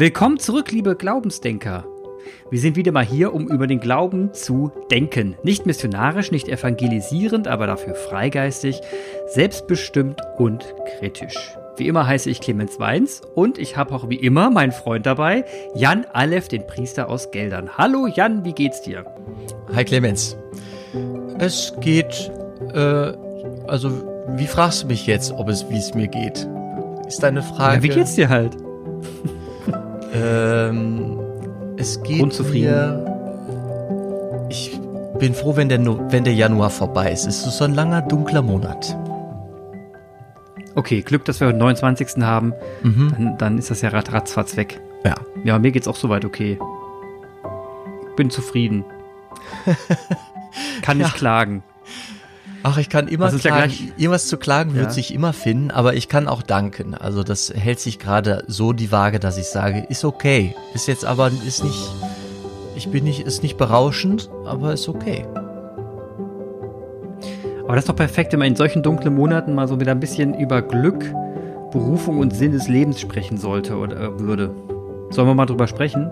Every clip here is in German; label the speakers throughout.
Speaker 1: Willkommen zurück, liebe Glaubensdenker. Wir sind wieder mal hier, um über den Glauben zu denken. Nicht missionarisch, nicht evangelisierend, aber dafür freigeistig, selbstbestimmt und kritisch. Wie immer heiße ich Clemens Weins und ich habe auch wie immer meinen Freund dabei, Jan Aleph, den Priester aus Geldern. Hallo Jan, wie geht's dir?
Speaker 2: Hi Clemens. Es geht, äh, also wie fragst du mich jetzt, ob es, wie es mir geht? Ist deine Frage. Ja,
Speaker 1: wie geht's dir halt?
Speaker 2: Ähm, es geht Unzufrieden. mir. Ich bin froh, wenn der, wenn der Januar vorbei ist. Es ist so ein langer, dunkler Monat.
Speaker 1: Okay, Glück, dass wir den 29. haben. Mhm. Dann, dann, ist das ja ratzfatz weg. Ja. Ja, mir geht's auch soweit okay. Bin zufrieden. kann nicht ja. klagen.
Speaker 2: Ach, ich kann immer klagen. Ja Irgendwas zu klagen ja. wird sich immer finden, aber ich kann auch danken. Also das hält sich gerade so die Waage, dass ich sage, ist okay. Ist jetzt aber, ist nicht, ich bin nicht, ist nicht berauschend, aber ist okay.
Speaker 1: Aber das ist doch perfekt, wenn man in solchen dunklen Monaten mal so wieder ein bisschen über Glück, Berufung und Sinn des Lebens sprechen sollte oder äh, würde. Sollen wir mal drüber sprechen?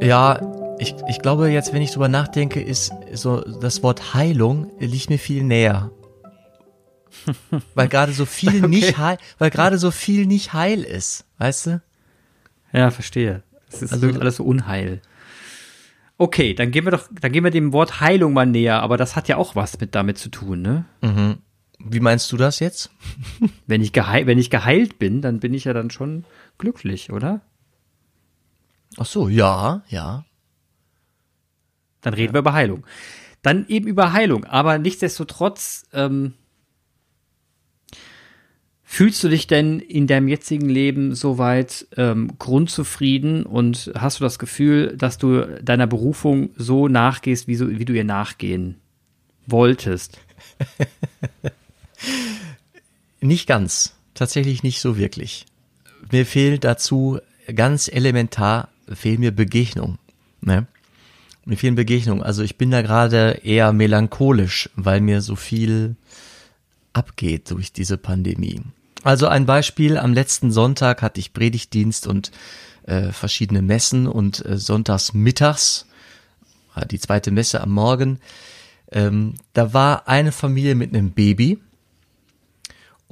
Speaker 2: Ja, ich, ich glaube jetzt, wenn ich drüber nachdenke, ist so das Wort Heilung liegt mir viel näher. weil gerade so viel okay. nicht heil, weil gerade so viel nicht heil ist, weißt du?
Speaker 1: Ja, verstehe. Es ist also, alles so unheil. Okay, dann gehen wir doch, dann gehen wir dem Wort Heilung mal näher, aber das hat ja auch was mit damit zu tun, ne?
Speaker 2: Mhm. Wie meinst du das jetzt?
Speaker 1: wenn ich geheilt, wenn ich geheilt bin, dann bin ich ja dann schon glücklich, oder?
Speaker 2: Ach so, ja, ja.
Speaker 1: Dann reden ja. wir über Heilung. Dann eben über Heilung, aber nichtsdestotrotz ähm, Fühlst du dich denn in deinem jetzigen Leben soweit ähm, grundzufrieden und hast du das Gefühl, dass du deiner Berufung so nachgehst, wie, so, wie du ihr nachgehen wolltest?
Speaker 2: nicht ganz. Tatsächlich nicht so wirklich. Mir fehlt dazu ganz elementar, fehlt mir Begegnung. Ne? Mir fehlen Begegnungen. Also ich bin da gerade eher melancholisch, weil mir so viel abgeht durch diese Pandemie. Also ein Beispiel, am letzten Sonntag hatte ich Predigtdienst und äh, verschiedene Messen und äh, sonntags mittags, äh, die zweite Messe am Morgen, ähm, da war eine Familie mit einem Baby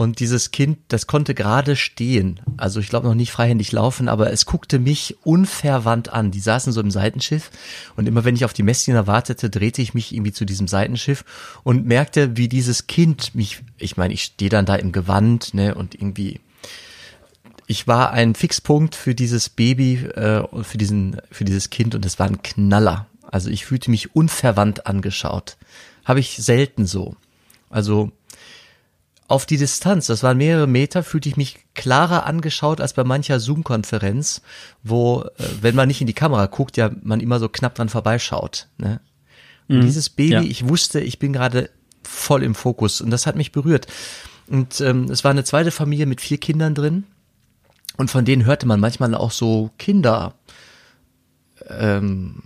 Speaker 2: und dieses Kind, das konnte gerade stehen. Also ich glaube noch nicht freihändig laufen, aber es guckte mich unverwandt an. Die saßen so im Seitenschiff und immer wenn ich auf die Messdiener wartete, drehte ich mich irgendwie zu diesem Seitenschiff und merkte, wie dieses Kind mich, ich meine, ich stehe dann da im Gewand, ne, und irgendwie ich war ein Fixpunkt für dieses Baby, äh, für diesen, für dieses Kind und es war ein Knaller. Also ich fühlte mich unverwandt angeschaut. Habe ich selten so. Also auf die Distanz, das waren mehrere Meter, fühlte ich mich klarer angeschaut als bei mancher Zoom-Konferenz, wo, äh, wenn man nicht in die Kamera guckt, ja man immer so knapp dran vorbeischaut. Ne? Und mhm, dieses Baby, ja. ich wusste, ich bin gerade voll im Fokus und das hat mich berührt. Und ähm, es war eine zweite Familie mit vier Kindern drin und von denen hörte man manchmal auch so Kinder ähm,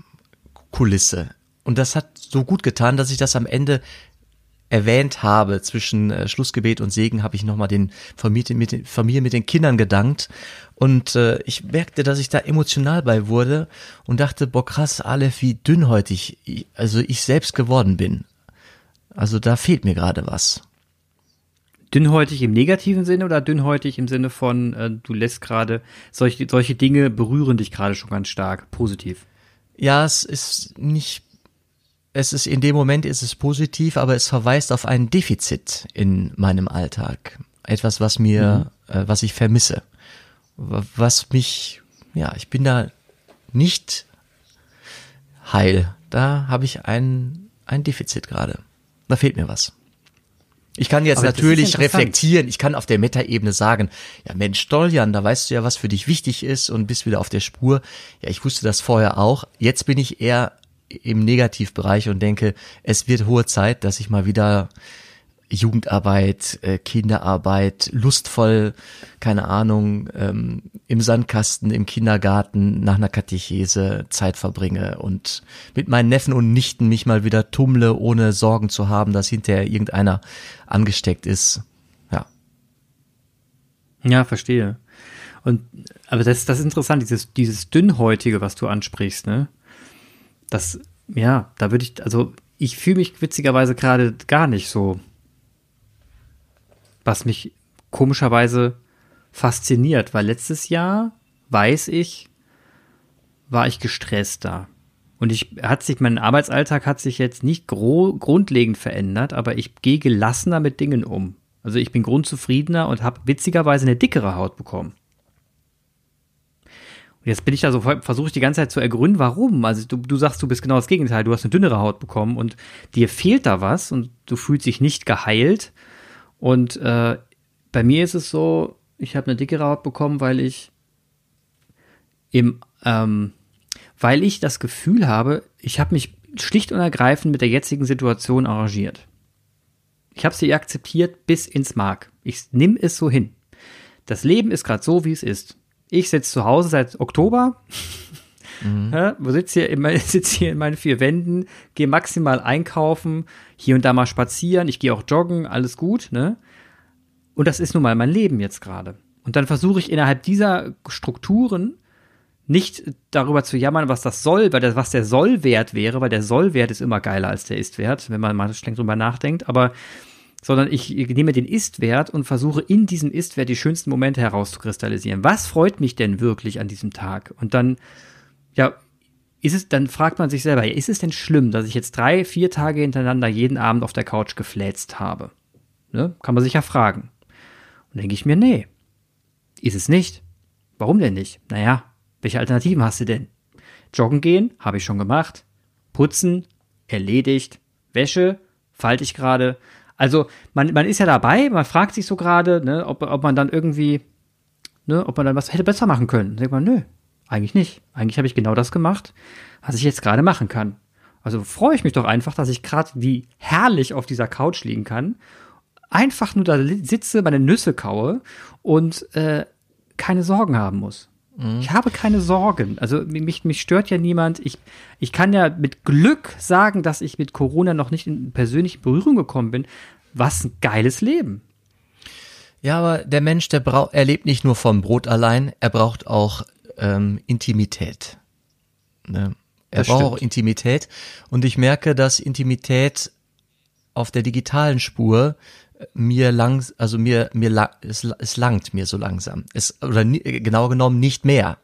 Speaker 2: Kulisse. Und das hat so gut getan, dass ich das am Ende erwähnt habe, zwischen äh, Schlussgebet und Segen, habe ich nochmal den Familie mit, den Familie mit den Kindern gedankt. Und äh, ich merkte, dass ich da emotional bei wurde und dachte, boah krass, Aleph, wie dünnhäutig ich, also ich selbst geworden bin. Also da fehlt mir gerade was.
Speaker 1: Dünnhäutig im negativen Sinne oder dünnhäutig im Sinne von, äh, du lässt gerade, solche, solche Dinge berühren dich gerade schon ganz stark, positiv?
Speaker 2: Ja, es ist nicht es ist in dem Moment ist es positiv, aber es verweist auf ein Defizit in meinem Alltag. Etwas, was mir, mhm. äh, was ich vermisse. Was mich, ja, ich bin da nicht heil. Da habe ich ein, ein Defizit gerade. Da fehlt mir was. Ich kann jetzt aber natürlich reflektieren, ich kann auf der Metaebene sagen, ja Mensch, Stoljan, da weißt du ja, was für dich wichtig ist und bist wieder auf der Spur. Ja, ich wusste das vorher auch. Jetzt bin ich eher im Negativbereich und denke, es wird hohe Zeit, dass ich mal wieder Jugendarbeit, äh, Kinderarbeit, lustvoll, keine Ahnung, ähm, im Sandkasten, im Kindergarten, nach einer Katechese Zeit verbringe und mit meinen Neffen und Nichten mich mal wieder tummle, ohne Sorgen zu haben, dass hinterher irgendeiner angesteckt ist. Ja.
Speaker 1: Ja, verstehe. Und aber das, das ist interessant, dieses, dieses Dünnhäutige, was du ansprichst, ne? Das, ja, da würde ich, also ich fühle mich witzigerweise gerade gar nicht so. Was mich komischerweise fasziniert, weil letztes Jahr, weiß ich, war ich gestresster. Und ich hat sich, mein Arbeitsalltag hat sich jetzt nicht grundlegend verändert, aber ich gehe gelassener mit Dingen um. Also ich bin grundzufriedener und habe witzigerweise eine dickere Haut bekommen. Jetzt bin ich da so, versuche ich die ganze Zeit zu ergründen, warum. Also du, du sagst, du bist genau das Gegenteil. Du hast eine dünnere Haut bekommen und dir fehlt da was und du fühlst dich nicht geheilt. Und äh, bei mir ist es so, ich habe eine dickere Haut bekommen, weil ich im, ähm, weil ich das Gefühl habe, ich habe mich schlicht und ergreifend mit der jetzigen Situation arrangiert. Ich habe sie akzeptiert bis ins Mark. Ich nehme es so hin. Das Leben ist gerade so, wie es ist. Ich sitze zu Hause seit Oktober. Mhm. Ja, sitze hier, in, sitz hier in meinen vier Wänden, gehe maximal einkaufen, hier und da mal spazieren, ich gehe auch joggen, alles gut, ne? Und das ist nun mal mein Leben jetzt gerade. Und dann versuche ich innerhalb dieser Strukturen nicht darüber zu jammern, was das soll, weil das, was der Sollwert wäre, weil der Sollwert ist immer geiler als der Istwert, wenn man mal streng drüber nachdenkt, aber sondern ich nehme den Ist-Wert und versuche in diesem Ist-Wert die schönsten Momente herauszukristallisieren. Was freut mich denn wirklich an diesem Tag? Und dann, ja, ist es, dann fragt man sich selber, ist es denn schlimm, dass ich jetzt drei, vier Tage hintereinander jeden Abend auf der Couch gefläzt habe? Ne? Kann man sich ja fragen. Und denke ich mir, nee, ist es nicht. Warum denn nicht? Naja, welche Alternativen hast du denn? Joggen gehen, habe ich schon gemacht. Putzen, erledigt. Wäsche, falte ich gerade. Also man, man ist ja dabei, man fragt sich so gerade, ne, ob, ob man dann irgendwie, ne, ob man dann was hätte besser machen können. Dann denkt man, nö, eigentlich nicht. Eigentlich habe ich genau das gemacht, was ich jetzt gerade machen kann. Also freue ich mich doch einfach, dass ich gerade wie herrlich auf dieser Couch liegen kann, einfach nur da sitze, meine Nüsse kaue und äh, keine Sorgen haben muss. Mhm. Ich habe keine Sorgen. Also mich, mich stört ja niemand. Ich, ich kann ja mit Glück sagen, dass ich mit Corona noch nicht in persönliche Berührung gekommen bin. Was ein geiles Leben.
Speaker 2: Ja, aber der Mensch, der braucht, er lebt nicht nur vom Brot allein, er braucht auch ähm, Intimität. Ne? Er das braucht stimmt. auch Intimität. Und ich merke, dass Intimität auf der digitalen Spur mir lang, also mir, mir, es, es langt mir so langsam. Es, oder genauer genommen nicht mehr.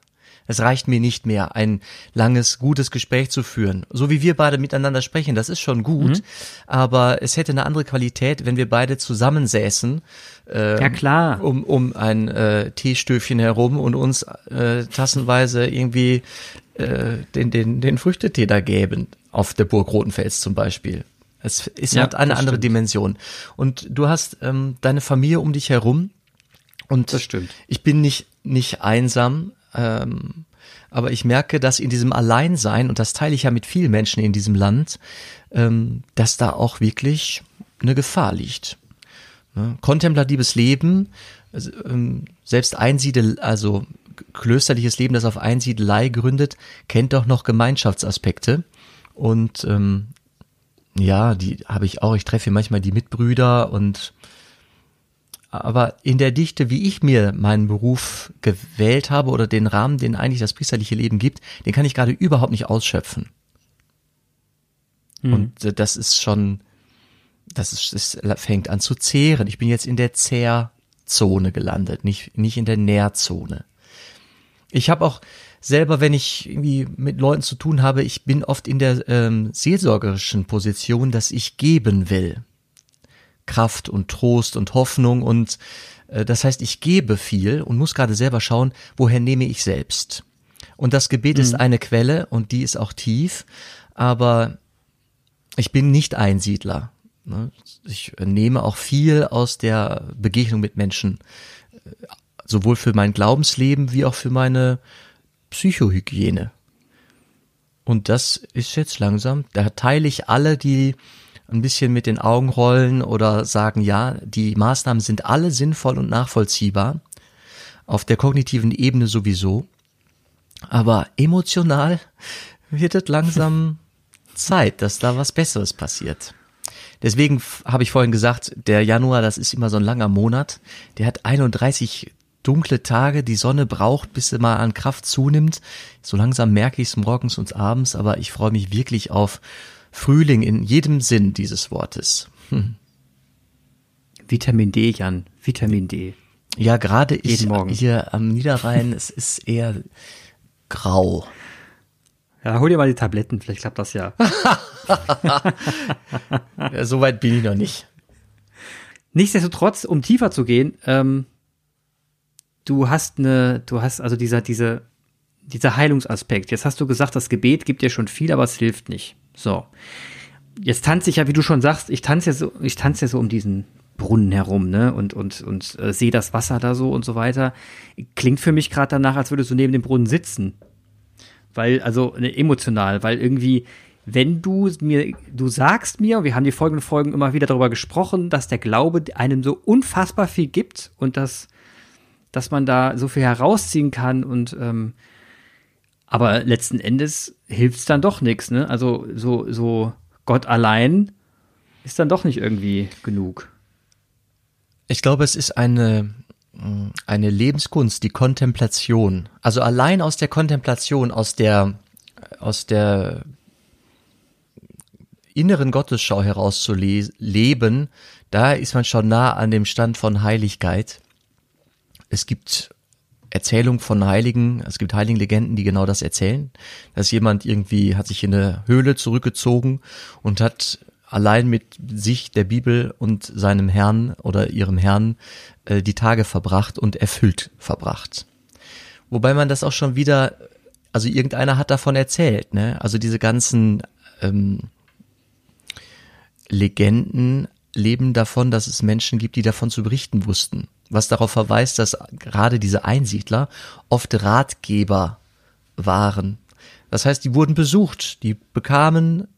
Speaker 2: Es reicht mir nicht mehr, ein langes, gutes Gespräch zu führen. So wie wir beide miteinander sprechen, das ist schon gut, mhm. aber es hätte eine andere Qualität, wenn wir beide zusammensäßen.
Speaker 1: Äh, ja, klar.
Speaker 2: Um, um ein äh, Teestöfchen herum und uns äh, tassenweise irgendwie äh, den, den, den Früchtetee da gäben. Auf der Burg Rotenfels zum Beispiel. Es ist ja, halt eine andere stimmt. Dimension. Und du hast ähm, deine Familie um dich herum. Und
Speaker 1: das stimmt.
Speaker 2: ich bin nicht, nicht einsam, ähm, aber ich merke, dass in diesem Alleinsein, und das teile ich ja mit vielen Menschen in diesem Land, ähm, dass da auch wirklich eine Gefahr liegt. Ne? Kontemplatives Leben, also, ähm, selbst Einsiedel, also klösterliches Leben, das auf Einsiedelei gründet, kennt doch noch Gemeinschaftsaspekte. Und ähm, ja, die habe ich auch. Ich treffe manchmal die Mitbrüder und aber in der Dichte, wie ich mir meinen Beruf gewählt habe oder den Rahmen, den eigentlich das priesterliche Leben gibt, den kann ich gerade überhaupt nicht ausschöpfen. Mhm. Und das ist schon, das ist, es fängt an zu zehren. Ich bin jetzt in der Zehrzone gelandet, nicht, nicht in der Nährzone. Ich habe auch selber, wenn ich irgendwie mit Leuten zu tun habe, ich bin oft in der ähm, seelsorgerischen Position, dass ich geben will. Kraft und Trost und Hoffnung und äh, das heißt, ich gebe viel und muss gerade selber schauen, woher nehme ich selbst. Und das Gebet mhm. ist eine Quelle und die ist auch tief, aber ich bin nicht Einsiedler. Ne? Ich nehme auch viel aus der Begegnung mit Menschen, äh, sowohl für mein Glaubensleben wie auch für meine Psychohygiene. Und das ist jetzt langsam, da teile ich alle, die ein bisschen mit den Augen rollen oder sagen, ja, die Maßnahmen sind alle sinnvoll und nachvollziehbar, auf der kognitiven Ebene sowieso, aber emotional wird es langsam Zeit, dass da was Besseres passiert. Deswegen habe ich vorhin gesagt, der Januar, das ist immer so ein langer Monat, der hat 31 dunkle Tage, die Sonne braucht, bis sie mal an Kraft zunimmt. So langsam merke ich es morgens und abends, aber ich freue mich wirklich auf Frühling in jedem Sinn dieses Wortes. Hm.
Speaker 1: Vitamin D, Jan, Vitamin D.
Speaker 2: Ja, gerade ich hier am Niederrhein, es ist eher grau.
Speaker 1: Ja, hol dir mal die Tabletten, vielleicht klappt das ja.
Speaker 2: ja so weit bin ich noch nicht.
Speaker 1: Nichtsdestotrotz, um tiefer zu gehen, ähm, du hast eine, du hast also dieser, diese, dieser Heilungsaspekt. Jetzt hast du gesagt, das Gebet gibt dir schon viel, aber es hilft nicht. So. Jetzt tanze ich ja, wie du schon sagst, ich tanze ja so, ich tanze ja so um diesen Brunnen herum, ne? Und, und, und äh, sehe das Wasser da so und so weiter. Klingt für mich gerade danach, als würdest du neben dem Brunnen sitzen. Weil, also ne, emotional, weil irgendwie, wenn du mir, du sagst mir, wir haben die folgenden Folgen immer wieder darüber gesprochen, dass der Glaube einem so unfassbar viel gibt und dass, dass man da so viel herausziehen kann und ähm, aber letzten Endes hilft es dann doch nichts, ne? Also so, so Gott allein ist dann doch nicht irgendwie genug.
Speaker 2: Ich glaube, es ist eine, eine Lebenskunst, die Kontemplation. Also allein aus der Kontemplation, aus der, aus der inneren Gottesschau leben, da ist man schon nah an dem Stand von Heiligkeit. Es gibt Erzählungen von Heiligen, es gibt Heiligenlegenden, die genau das erzählen, dass jemand irgendwie hat sich in eine Höhle zurückgezogen und hat allein mit sich, der Bibel und seinem Herrn oder ihrem Herrn äh, die Tage verbracht und erfüllt verbracht. Wobei man das auch schon wieder, also irgendeiner hat davon erzählt, ne? Also diese ganzen ähm, Legenden leben davon, dass es Menschen gibt, die davon zu berichten wussten. Was darauf verweist, dass gerade diese Einsiedler oft Ratgeber waren. Das heißt, die wurden besucht, die bekamen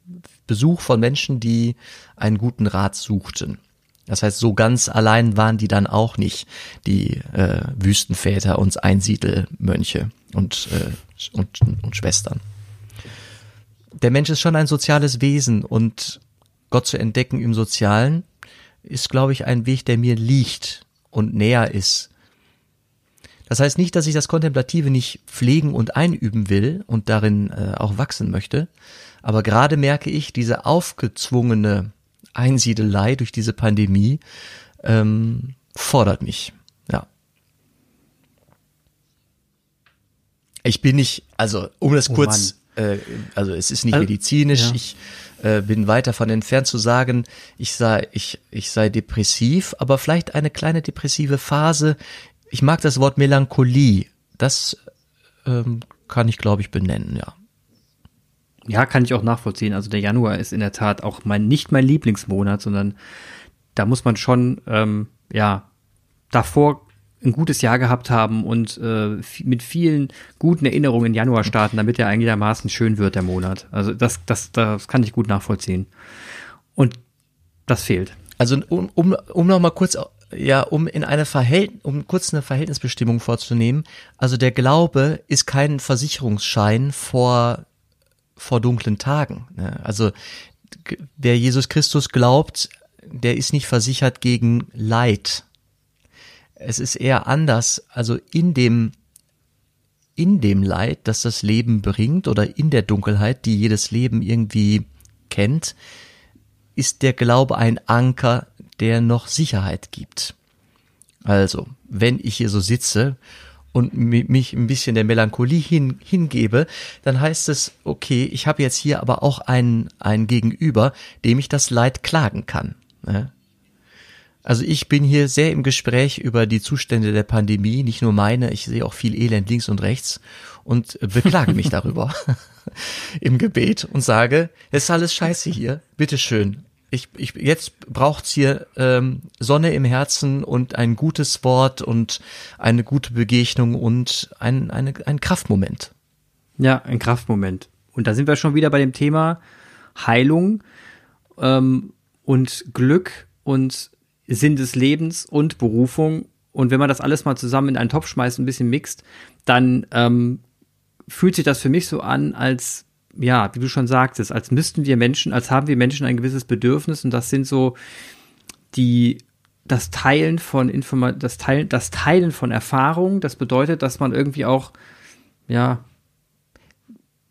Speaker 2: Besuch von Menschen, die einen guten Rat suchten. Das heißt, so ganz allein waren die dann auch nicht, die äh, Wüstenväter und Einsiedelmönche und, äh, und, und Schwestern. Der Mensch ist schon ein soziales Wesen und Gott zu entdecken im Sozialen ist, glaube ich, ein Weg, der mir liegt und näher ist. Das heißt nicht, dass ich das Kontemplative nicht pflegen und einüben will und darin äh, auch wachsen möchte, aber gerade merke ich, diese aufgezwungene Einsiedelei durch diese Pandemie ähm, fordert mich. Ja. Ich bin nicht, also um das oh kurz, äh, also es ist nicht also, medizinisch, ja. ich äh, bin weit davon entfernt zu sagen, ich sei, ich, ich sei depressiv, aber vielleicht eine kleine depressive Phase. Ich mag das Wort Melancholie. Das ähm, kann ich, glaube ich, benennen, ja.
Speaker 1: Ja, kann ich auch nachvollziehen. Also der Januar ist in der Tat auch mein nicht mein Lieblingsmonat, sondern da muss man schon ähm, ja davor ein gutes Jahr gehabt haben und äh, mit vielen guten Erinnerungen in Januar starten, damit er einigermaßen schön wird, der Monat. Also das, das, das kann ich gut nachvollziehen. Und das fehlt.
Speaker 2: Also um, um, um noch mal kurz, ja, um in eine Verhältnis, um kurz eine Verhältnisbestimmung vorzunehmen. Also der Glaube ist kein Versicherungsschein vor, vor dunklen Tagen. Ne? Also wer Jesus Christus glaubt, der ist nicht versichert gegen Leid es ist eher anders, also in dem in dem Leid, das das Leben bringt oder in der Dunkelheit, die jedes Leben irgendwie kennt, ist der Glaube ein Anker, der noch Sicherheit gibt. Also, wenn ich hier so sitze und mich ein bisschen der Melancholie hin, hingebe, dann heißt es, okay, ich habe jetzt hier aber auch einen, einen Gegenüber, dem ich das Leid klagen kann. Ne? Also ich bin hier sehr im Gespräch über die Zustände der Pandemie, nicht nur meine, ich sehe auch viel Elend links und rechts und beklage mich darüber im Gebet und sage, es ist alles scheiße hier, bitteschön. Ich, ich, jetzt braucht's hier ähm, Sonne im Herzen und ein gutes Wort und eine gute Begegnung und ein, eine, ein Kraftmoment.
Speaker 1: Ja, ein Kraftmoment. Und da sind wir schon wieder bei dem Thema Heilung ähm, und Glück und Sinn des Lebens und Berufung. Und wenn man das alles mal zusammen in einen Topf schmeißt, ein bisschen mixt, dann ähm, fühlt sich das für mich so an, als, ja, wie du schon sagtest, als müssten wir Menschen, als haben wir Menschen ein gewisses Bedürfnis und das sind so die, das Teilen von Informa das Teilen, das Teilen von Erfahrungen. Das bedeutet, dass man irgendwie auch, ja,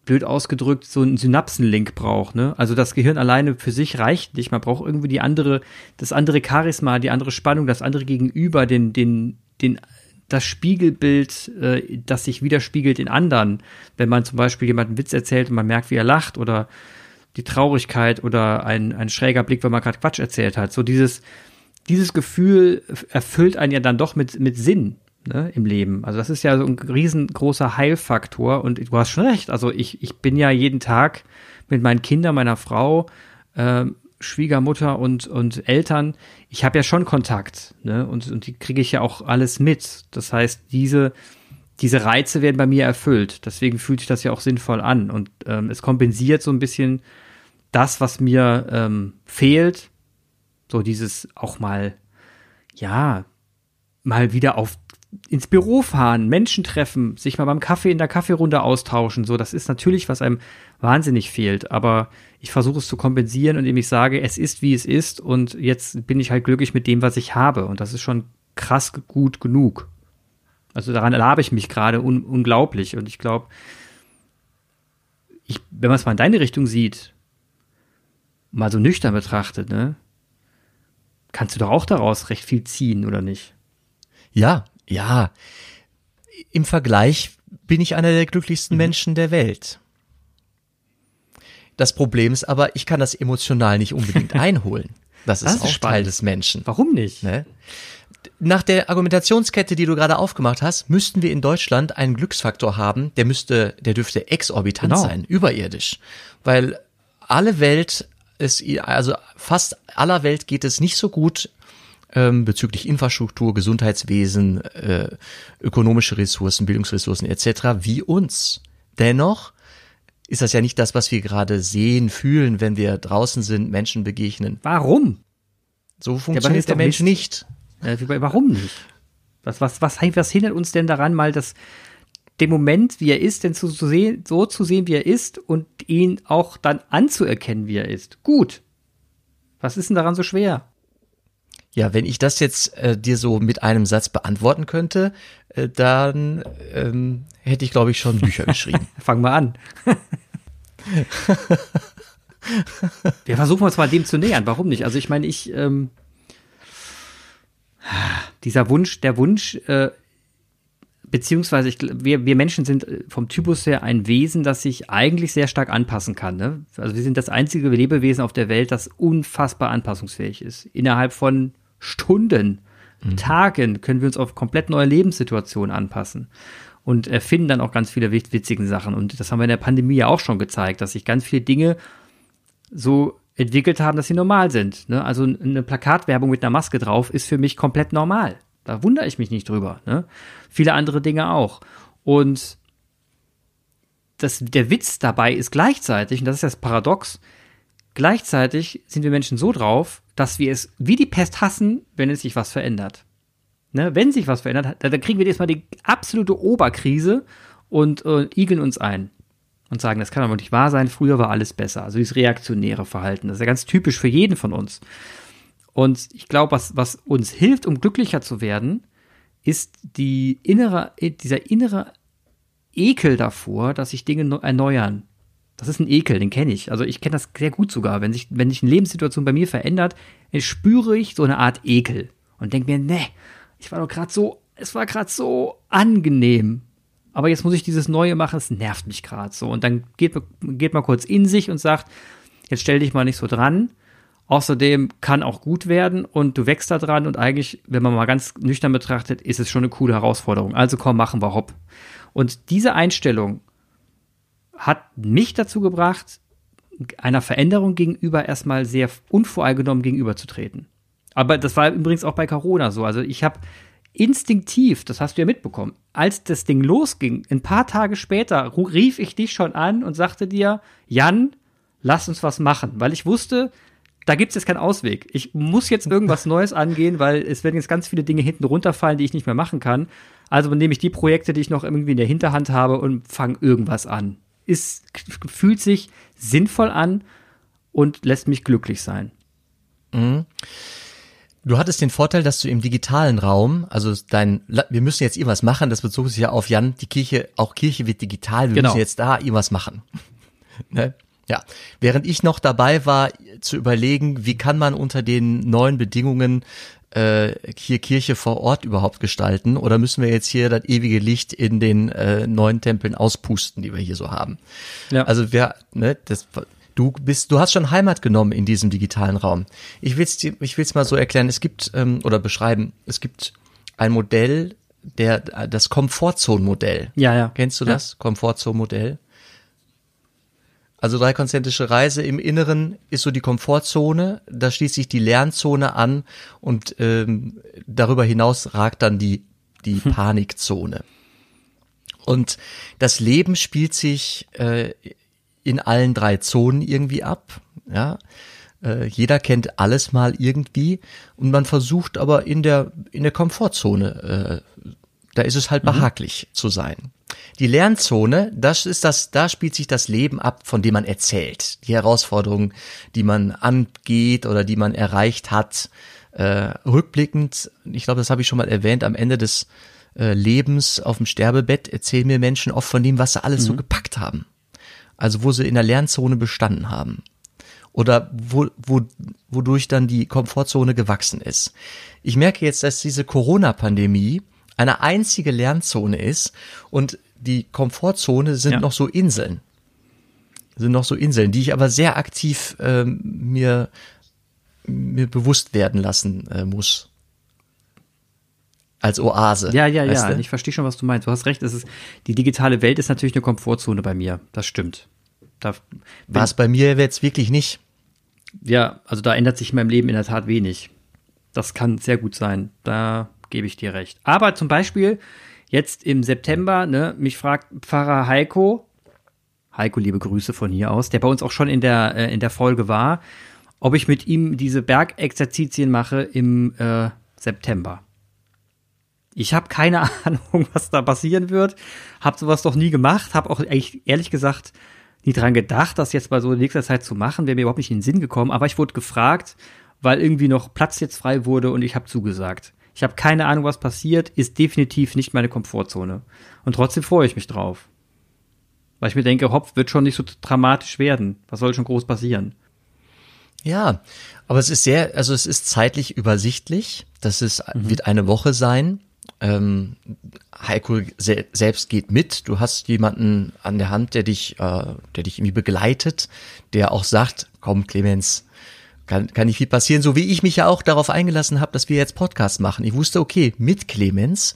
Speaker 1: blöd ausgedrückt, so einen Synapsenlink braucht, ne? Also das Gehirn alleine für sich reicht nicht. Man braucht irgendwie die andere, das andere Charisma, die andere Spannung, das andere Gegenüber, den, den, den, das Spiegelbild, äh, das sich widerspiegelt in anderen. Wenn man zum Beispiel jemanden Witz erzählt und man merkt, wie er lacht oder die Traurigkeit oder ein, ein schräger Blick, wenn man gerade Quatsch erzählt hat. So dieses, dieses Gefühl erfüllt einen ja dann doch mit, mit Sinn ne, im Leben. Also das ist ja so ein riesengroßer Heilfaktor und du hast schon recht. Also ich, ich bin ja jeden Tag mit meinen Kindern, meiner Frau, äh, Schwiegermutter und, und Eltern, ich habe ja schon Kontakt, ne? Und, und die kriege ich ja auch alles mit. Das heißt, diese, diese Reize werden bei mir erfüllt. Deswegen fühlt sich das ja auch sinnvoll an. Und ähm, es kompensiert so ein bisschen das, was mir ähm, fehlt. So dieses auch mal, ja, mal wieder auf ins Büro fahren, Menschen treffen, sich mal beim Kaffee in der Kaffeerunde austauschen, so, das ist natürlich, was einem wahnsinnig fehlt. Aber ich versuche es zu kompensieren, indem ich sage, es ist wie es ist und jetzt bin ich halt glücklich mit dem, was ich habe. Und das ist schon krass gut genug. Also daran erlabe ich mich gerade un unglaublich. Und ich glaube, wenn man es mal in deine Richtung sieht, mal so nüchtern betrachtet, ne, kannst du doch auch daraus recht viel ziehen, oder nicht?
Speaker 2: Ja, ja, im Vergleich bin ich einer der glücklichsten mhm. Menschen der Welt. Das Problem ist aber, ich kann das emotional nicht unbedingt einholen. Das ist, das ist auch Teil des Menschen.
Speaker 1: Warum nicht? Ne?
Speaker 2: Nach der Argumentationskette, die du gerade aufgemacht hast, müssten wir in Deutschland einen Glücksfaktor haben, der müsste, der dürfte exorbitant genau. sein, überirdisch. Weil alle Welt ist, also fast aller Welt geht es nicht so gut ähm, bezüglich Infrastruktur, Gesundheitswesen, äh, ökonomische Ressourcen, Bildungsressourcen etc. wie uns. Dennoch ist das ja nicht das, was wir gerade sehen, fühlen, wenn wir draußen sind, Menschen begegnen.
Speaker 1: Warum?
Speaker 2: So funktioniert ja, der Mensch nicht.
Speaker 1: Äh, warum nicht? Was, was, was, was hindert uns denn daran, mal das, den Moment, wie er ist, denn zu, zu sehen, so zu sehen, wie er ist und ihn auch dann anzuerkennen, wie er ist? Gut. Was ist denn daran so schwer?
Speaker 2: Ja, wenn ich das jetzt äh, dir so mit einem Satz beantworten könnte, äh, dann ähm, hätte ich, glaube ich, schon Bücher geschrieben.
Speaker 1: Fangen wir an. wir versuchen uns mal dem zu nähern. Warum nicht? Also ich meine, ich ähm, dieser Wunsch, der Wunsch, äh, beziehungsweise ich, wir, wir Menschen sind äh, vom Typus her ein Wesen, das sich eigentlich sehr stark anpassen kann. Ne? Also wir sind das einzige Lebewesen auf der Welt, das unfassbar anpassungsfähig ist. Innerhalb von Stunden, mhm. Tagen können wir uns auf komplett neue Lebenssituationen anpassen und erfinden dann auch ganz viele witzigen Sachen. Und das haben wir in der Pandemie ja auch schon gezeigt, dass sich ganz viele Dinge so entwickelt haben, dass sie normal sind. Ne? Also eine Plakatwerbung mit einer Maske drauf ist für mich komplett normal. Da wundere ich mich nicht drüber. Ne? Viele andere Dinge auch. Und das, der Witz dabei ist gleichzeitig, und das ist das Paradox, Gleichzeitig sind wir Menschen so drauf, dass wir es wie die Pest hassen, wenn es sich was verändert. Ne? Wenn sich was verändert, dann kriegen wir erstmal die absolute Oberkrise und äh, igeln uns ein und sagen, das kann aber nicht wahr sein, früher war alles besser. Also dieses reaktionäre Verhalten, das ist ja ganz typisch für jeden von uns. Und ich glaube, was, was uns hilft, um glücklicher zu werden, ist die innere, dieser innere Ekel davor, dass sich Dinge erneuern. Das ist ein Ekel, den kenne ich. Also ich kenne das sehr gut sogar. Wenn sich, wenn sich eine Lebenssituation bei mir verändert, spüre ich so eine Art Ekel und denke mir, ne, ich war doch gerade so, es war gerade so angenehm. Aber jetzt muss ich dieses Neue machen, es nervt mich gerade so. Und dann geht, geht man kurz in sich und sagt, jetzt stell dich mal nicht so dran. Außerdem kann auch gut werden und du wächst da dran und eigentlich, wenn man mal ganz nüchtern betrachtet, ist es schon eine coole Herausforderung. Also komm, machen wir hopp. Und diese Einstellung hat mich dazu gebracht, einer Veränderung gegenüber erstmal sehr unvoreingenommen gegenüberzutreten. Aber das war übrigens auch bei Corona so. Also ich habe instinktiv, das hast du ja mitbekommen, als das Ding losging, ein paar Tage später rief ich dich schon an und sagte dir, Jan, lass uns was machen, weil ich wusste, da gibt es jetzt keinen Ausweg. Ich muss jetzt irgendwas Neues angehen, weil es werden jetzt ganz viele Dinge hinten runterfallen, die ich nicht mehr machen kann. Also nehme ich die Projekte, die ich noch irgendwie in der Hinterhand habe und fange irgendwas an ist, fühlt sich sinnvoll an und lässt mich glücklich sein.
Speaker 2: Mhm. Du hattest den Vorteil, dass du im digitalen Raum, also dein, wir müssen jetzt irgendwas machen, das bezog sich ja auf Jan, die Kirche, auch Kirche wird digital, wir
Speaker 1: Genau.
Speaker 2: müssen jetzt da irgendwas machen. ne? Ja, während ich noch dabei war, zu überlegen, wie kann man unter den neuen Bedingungen äh, hier Kirche vor Ort überhaupt gestalten oder müssen wir jetzt hier das ewige Licht in den äh, neuen Tempeln auspusten, die wir hier so haben?
Speaker 1: Ja.
Speaker 2: Also wer, ne, das, du bist, du hast schon Heimat genommen in diesem digitalen Raum. Ich will's dir, ich will's mal so erklären. Es gibt ähm, oder beschreiben. Es gibt ein Modell, der das Komfortzone-Modell.
Speaker 1: Ja, ja.
Speaker 2: Kennst du
Speaker 1: Ja.
Speaker 2: das Komfortzone-Modell? Also drei konzentrische Reise im Inneren ist so die Komfortzone, da schließt sich die Lernzone an und ähm, darüber hinaus ragt dann die, die Panikzone. Und das Leben spielt sich äh, in allen drei Zonen irgendwie ab. Ja, äh, jeder kennt alles mal irgendwie und man versucht aber in der in der Komfortzone, äh, da ist es halt behaglich zu sein. Die Lernzone, das ist das, da spielt sich das Leben ab, von dem man erzählt. Die Herausforderungen, die man angeht oder die man erreicht hat. Äh, rückblickend, ich glaube, das habe ich schon mal erwähnt, am Ende des äh, Lebens auf dem Sterbebett erzählen mir Menschen oft von dem, was sie alles so gepackt haben. Also wo sie in der Lernzone bestanden haben. Oder wo, wo, wodurch dann die Komfortzone gewachsen ist. Ich merke jetzt, dass diese Corona-Pandemie eine einzige Lernzone ist und die Komfortzone sind
Speaker 1: Ja.
Speaker 2: noch so Inseln. Sind noch so Inseln, die ich aber sehr aktiv ähm, mir, mir bewusst werden lassen äh, muss. Als Oase.
Speaker 1: Ja, ja, ja.
Speaker 2: du?
Speaker 1: Ich verstehe schon, was du meinst. Du hast recht. Es ist, die digitale Welt ist natürlich eine Komfortzone bei mir. Das stimmt. Da,
Speaker 2: War es bei mir jetzt wirklich nicht.
Speaker 1: ja, also da ändert sich in meinem Leben in der Tat wenig. Das kann sehr gut sein. Da gebe ich dir recht. Aber zum Beispiel jetzt im September, ne, mich fragt Pfarrer Heiko, Heiko, liebe Grüße von hier aus, der bei uns auch schon in der, äh, in der Folge war, ob ich mit ihm diese Bergexerzitien mache im äh, September. Ich habe keine Ahnung, was da passieren wird. Hab sowas noch nie gemacht. Hab auch eigentlich ehrlich gesagt nie dran gedacht, das jetzt mal so in nächster Zeit zu machen. Wäre mir überhaupt nicht in den Sinn gekommen. Aber ich wurde gefragt, weil irgendwie noch Platz jetzt frei wurde und ich habe zugesagt. Ich habe keine Ahnung, was passiert. Ist definitiv nicht meine Komfortzone. Und trotzdem freue ich mich drauf. Weil ich mir denke, Hopf wird schon nicht so dramatisch werden. Was soll schon groß passieren?
Speaker 2: Ja, aber es ist sehr, also es ist zeitlich übersichtlich. Das ist, wird eine Woche sein. Ähm, Heiko se selbst geht mit. Du hast jemanden an der Hand, der dich, äh, der dich irgendwie begleitet, der auch sagt, komm Clemens, kann, kann nicht viel passieren, so wie ich mich ja auch darauf eingelassen habe, dass wir jetzt Podcast machen. Ich wusste, okay, mit Clemens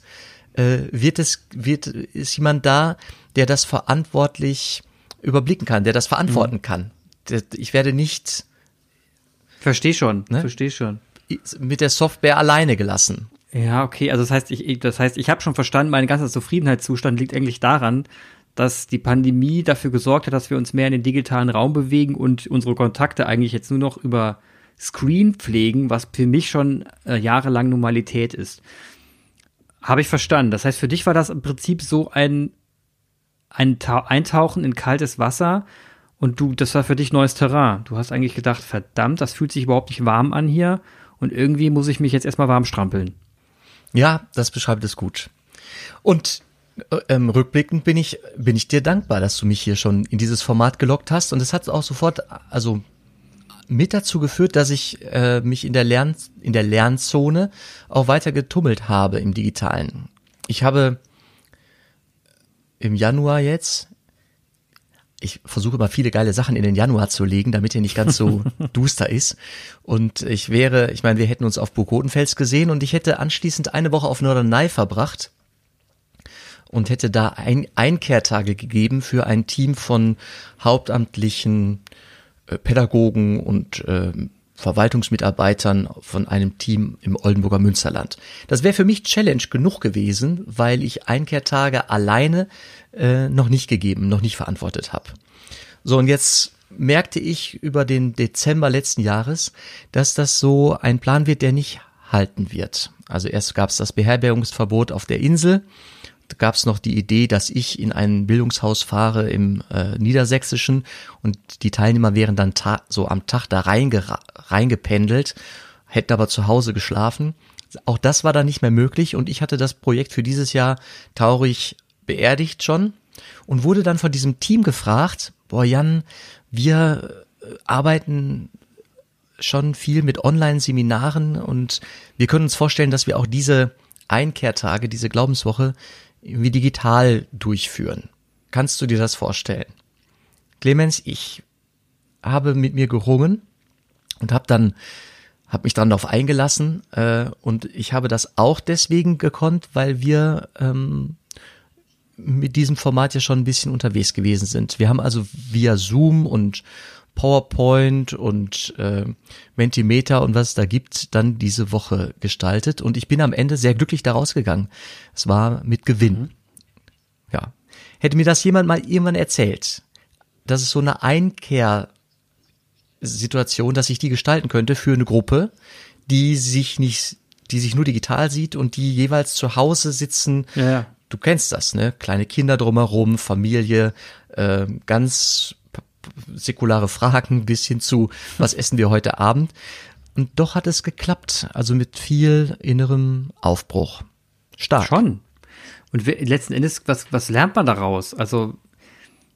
Speaker 2: äh, wird es, wird, ist jemand da, der das verantwortlich überblicken kann, der das verantworten kann. Der- Ich werde nicht
Speaker 1: Versteh schon,
Speaker 2: Ne?
Speaker 1: versteh schon.
Speaker 2: mit der Software alleine gelassen.
Speaker 1: Ja, okay, also das heißt, ich, ich- das heißt, ich habe schon verstanden, mein ganzer Zufriedenheitszustand liegt eigentlich daran, dass die Pandemie dafür gesorgt hat, dass wir uns mehr in den digitalen Raum bewegen und unsere Kontakte eigentlich jetzt nur noch über Screen pflegen, was für mich schon äh, jahrelang Normalität ist. Habe ich verstanden. Das heißt, für dich war das im Prinzip so ein, ein Tau Eintauchen in kaltes Wasser und du, das war für dich neues Terrain. Du hast eigentlich gedacht, verdammt, das fühlt sich überhaupt nicht warm an hier und irgendwie muss ich mich jetzt erstmal warm strampeln.
Speaker 2: Ja, das beschreibt es gut. Und ähm, rückblickend bin ich, bin ich dir dankbar, dass du mich hier schon in dieses Format gelockt hast. Und es hat auch sofort, also mit dazu geführt, dass ich äh, mich in der, Lern, in der Lernzone auch weiter getummelt habe im Digitalen. Ich habe im Januar jetzt, ich versuche immer viele geile Sachen in den Januar zu legen, damit er nicht ganz so duster ist. Und ich wäre, ich meine, wir hätten uns auf Burgotenfels gesehen und ich hätte anschließend eine Woche auf Norderney verbracht und hätte da ein Einkehrtage gegeben für ein Team von hauptamtlichen äh, Pädagogen und ähm, Verwaltungsmitarbeitern von einem Team im Oldenburger Münsterland. Das wäre für mich Challenge genug gewesen, weil ich Einkehrtage alleine äh, noch nicht gegeben, noch nicht verantwortet habe. So, und jetzt merkte ich über den Dezember letzten Jahres, dass das so ein Plan wird, der nicht halten wird. Also erst gab es das Beherbergungsverbot auf der Insel, gab es noch die Idee, dass ich in ein Bildungshaus fahre im äh, Niedersächsischen und die Teilnehmer wären dann so am Tag da reingependelt hätten aber zu Hause geschlafen. Auch das war dann nicht mehr möglich und ich hatte das Projekt für dieses Jahr traurig beerdigt schon und wurde dann von diesem Team gefragt, boah Jan, wir äh, arbeiten schon viel mit Online-Seminaren und wir können uns vorstellen, dass wir auch diese Einkehrtage, diese Glaubenswoche irgendwie digital durchführen. Kannst du dir das vorstellen? Clemens, ich habe mit mir gerungen und habe dann habe mich dann darauf eingelassen äh, und ich habe das auch deswegen gekonnt, weil wir ähm, mit diesem Format ja schon ein bisschen unterwegs gewesen sind. Wir haben also via Zoom und PowerPoint und äh, Mentimeter und was es da gibt, dann diese Woche gestaltet. Und ich bin am Ende sehr glücklich daraus gegangen. Es war mit Gewinn. Mhm. Ja. Hätte mir das jemand mal irgendwann erzählt, dass es so eine Einkehrsituation, dass ich die gestalten könnte für eine Gruppe, die sich nicht, die sich nur digital sieht und die jeweils zu Hause sitzen. Ja. Du kennst das, ne? Kleine Kinder drumherum, Familie, äh, ganz säkulare Fragen bis hin zu, was essen wir heute Abend. Und doch hat es geklappt, also mit viel innerem Aufbruch.
Speaker 1: Stark. Schon. Und letzten Endes, was, was lernt man daraus? Also,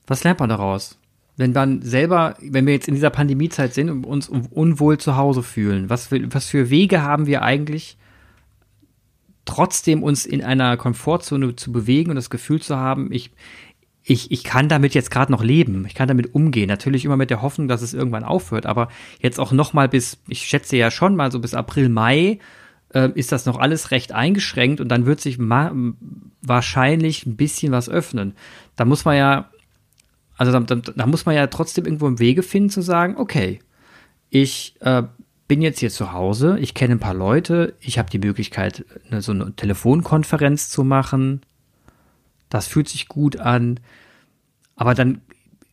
Speaker 1: was lernt man daraus? Wenn man selber, wenn wir jetzt in dieser Pandemiezeit sind und uns unwohl zu Hause fühlen, was für, was für Wege haben wir eigentlich, trotzdem uns in einer Komfortzone zu bewegen und das Gefühl zu haben, ich, ich, ich kann damit jetzt gerade noch leben, ich kann damit umgehen. Natürlich immer mit der Hoffnung, dass es irgendwann aufhört, aber jetzt auch noch mal bis, ich schätze ja schon mal so bis April, Mai äh, ist das noch alles recht eingeschränkt und dann wird sich wahrscheinlich ein bisschen was öffnen. Da muss man ja, also da, da, da, muss man ja trotzdem irgendwo im Wege finden zu sagen, okay, ich äh, bin jetzt hier zu Hause, ich kenne ein paar Leute, ich habe die Möglichkeit, eine, so eine Telefonkonferenz zu machen, das fühlt sich gut an. Aber dann,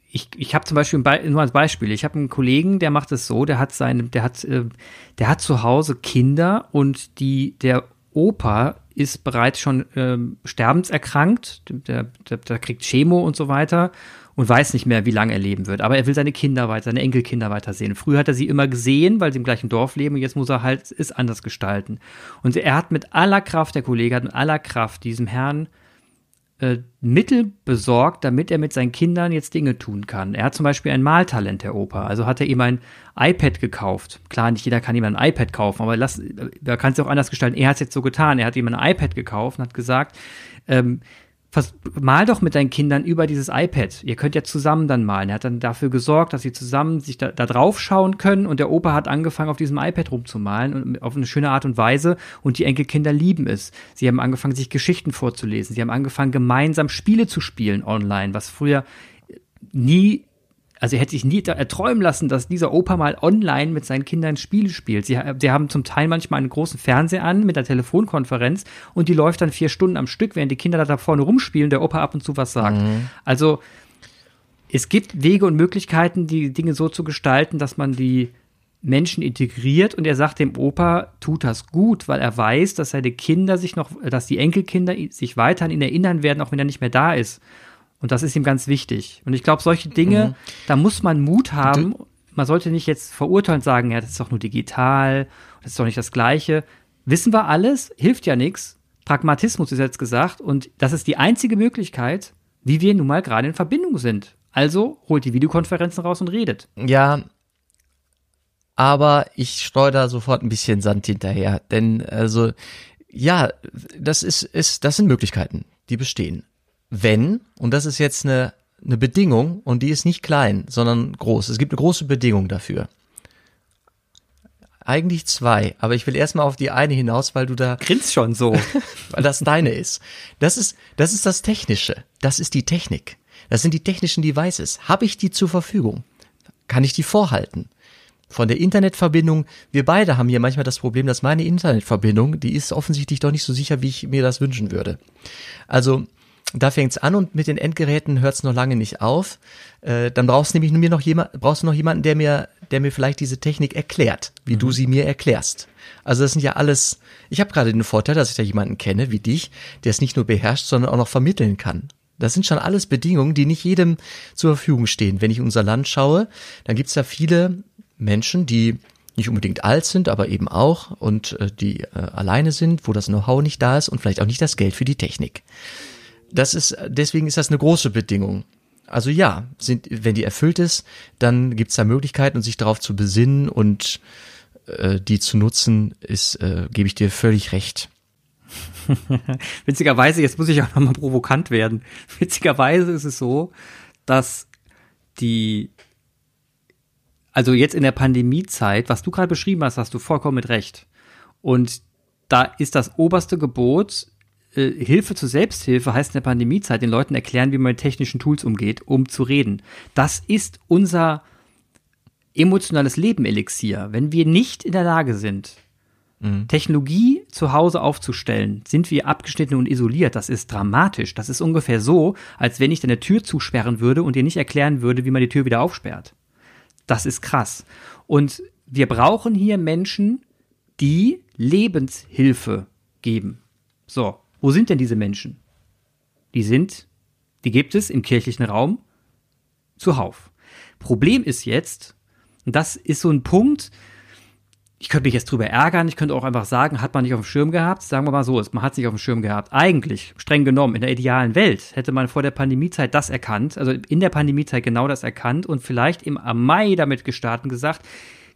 Speaker 1: ich, ich habe zum Beispiel nur als Beispiel, ich habe einen Kollegen, der macht es so, der hat seine, der hat, äh, der hat zu Hause Kinder und die, der Opa ist bereits schon ähm, sterbenserkrankt, der, der, der kriegt Chemo und so weiter und weiß nicht mehr, wie lange er leben wird. Aber er will seine Kinder weiter, seine Enkelkinder weiter sehen. Früher hat er sie immer gesehen, weil sie im gleichen Dorf leben und jetzt muss er halt es anders gestalten. Und er hat mit aller Kraft, der Kollege hat mit aller Kraft diesem Herrn äh, Mittel besorgt, damit er mit seinen Kindern jetzt Dinge tun kann. Er hat zum Beispiel ein Maltalent, der Opa. Also hat er ihm ein iPad gekauft. Klar, nicht jeder kann ihm ein iPad kaufen, aber lass, da kann es auch anders gestalten. Er hat es jetzt so getan. Er hat ihm ein iPad gekauft und hat gesagt, ähm, mal doch mit deinen Kindern über dieses iPad. Ihr könnt ja zusammen dann malen. Er hat dann dafür gesorgt, dass sie zusammen sich da, da drauf schauen können und der Opa hat angefangen, auf diesem iPad rumzumalen und auf eine schöne Art und Weise und die Enkelkinder lieben es. Sie haben angefangen, sich Geschichten vorzulesen. Sie haben angefangen, gemeinsam Spiele zu spielen online, was früher nie also er hätte sich nie erträumen lassen, dass dieser Opa mal online mit seinen Kindern Spiele spielt. Sie, sie, haben zum Teil manchmal einen großen Fernseher an mit einer Telefonkonferenz und die läuft dann vier Stunden am Stück, während die Kinder da vorne rumspielen, der Opa ab und zu was sagt. Mhm. Also es gibt Wege und Möglichkeiten, die Dinge so zu gestalten, dass man die Menschen integriert und er sagt dem Opa, tut das gut, weil er weiß, dass seine Kinder sich noch, dass die Enkelkinder sich weiterhin ihn erinnern werden, auch wenn er nicht mehr da ist. Und das ist ihm ganz wichtig. Und ich glaube, solche Dinge, mhm. da muss man Mut haben. Man sollte nicht jetzt verurteilen sagen, ja, das ist doch nur digital, das ist doch nicht das Gleiche. Wissen wir alles, hilft ja nichts. Pragmatismus ist jetzt gesagt. Und das ist die einzige Möglichkeit, wie wir nun mal gerade in Verbindung sind. Also holt die Videokonferenzen raus und redet.
Speaker 2: Ja, aber ich streue da sofort ein bisschen Sand hinterher. Denn also, ja, das ist, ist, das sind Möglichkeiten, die bestehen wenn, und das ist jetzt eine, eine Bedingung, und die ist nicht klein, sondern groß. Es gibt eine große Bedingung dafür. Eigentlich zwei, aber ich will erstmal auf die eine hinaus, weil du da.
Speaker 1: Grinst schon so.
Speaker 2: weil das deine ist. Das ist, das ist das Technische. Das ist die Technik. Das sind die technischen Devices. Habe ich die zur Verfügung? Kann ich die vorhalten? Von der Internetverbindung, wir beide haben hier manchmal das Problem, dass meine Internetverbindung, die ist offensichtlich doch nicht so sicher, wie ich mir das wünschen würde. Also da fängt's an und mit den Endgeräten hört's noch lange nicht auf. Äh, dann brauchst du nämlich nur noch jemand, brauchst du noch jemanden, der mir, der mir vielleicht diese Technik erklärt, wie mhm. du sie mir erklärst. Also das sind ja alles. Ich habe gerade den Vorteil, dass ich da jemanden kenne wie dich, der es nicht nur beherrscht, sondern auch noch vermitteln kann. Das sind schon alles Bedingungen, die nicht jedem zur Verfügung stehen. Wenn ich unser Land schaue, dann gibt's da viele Menschen, die nicht unbedingt alt sind, aber eben auch und äh, die äh, alleine sind, wo das Know-how nicht da ist und vielleicht auch nicht das Geld für die Technik. Das ist, deswegen ist das eine große Bedingung. Also ja, sind, wenn die erfüllt ist, dann gibt es da Möglichkeiten, sich darauf zu besinnen und äh, die zu nutzen, ist, äh, gebe ich dir völlig recht.
Speaker 1: Witzigerweise, jetzt muss ich auch nochmal provokant werden. Witzigerweise ist es so, dass die, also jetzt in der Pandemiezeit, was du gerade beschrieben hast, hast du vollkommen mit Recht. Und da ist das oberste Gebot, äh, Hilfe zur Selbsthilfe heißt in der Pandemiezeit den Leuten erklären, wie man mit technischen Tools umgeht, um zu reden. Das ist unser emotionales Leben-Elixier. Wenn wir nicht in der Lage sind, mhm. Technologie zu Hause aufzustellen, sind wir abgeschnitten und isoliert. Das ist dramatisch. Das ist ungefähr so, als wenn ich deine Tür zusperren würde und dir nicht erklären würde, wie man die Tür wieder aufsperrt. Das ist krass. Und wir brauchen hier Menschen, die Lebenshilfe geben. So, wo sind denn diese Menschen? Die sind, die gibt es im kirchlichen Raum zuhauf. Problem ist jetzt, und das ist so ein Punkt, ich könnte mich jetzt drüber ärgern, ich könnte auch einfach sagen, hat man nicht auf dem Schirm gehabt? Sagen wir mal so, man hat es nicht auf dem Schirm gehabt. Eigentlich, streng genommen, in der idealen Welt hätte man vor der Pandemiezeit das erkannt, also in der Pandemiezeit genau das erkannt und vielleicht im Mai damit gestartet und gesagt,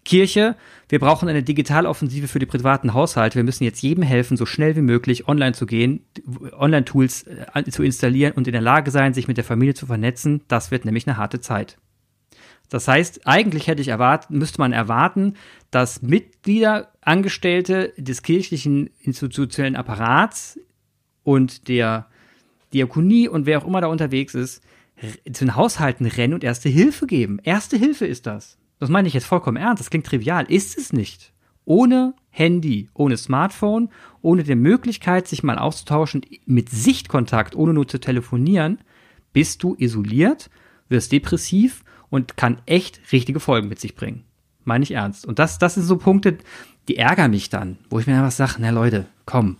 Speaker 1: Kirche, wir brauchen eine Digitaloffensive für die privaten Haushalte. Wir müssen jetzt jedem helfen, so schnell wie möglich online zu gehen, Online-Tools äh, zu installieren und in der Lage sein, sich mit der Familie zu vernetzen. Das wird nämlich eine harte Zeit. Das heißt, eigentlich hätte ich erwartet, müsste man erwarten, dass Mitglieder, Angestellte des kirchlichen institutionellen Apparats und der Diakonie und wer auch immer da unterwegs ist, zu den Haushalten rennen und erste Hilfe geben. Erste Hilfe ist das. Das meine ich jetzt vollkommen ernst. Das klingt trivial. Ist es nicht. Ohne Handy, ohne Smartphone, ohne die Möglichkeit, sich mal auszutauschen mit Sichtkontakt, ohne nur zu telefonieren, bist du isoliert, wirst depressiv und kann echt richtige Folgen mit sich bringen. Meine ich ernst. Und das, das sind so Punkte, die ärgern mich dann, wo ich mir einfach sage, na Leute, komm,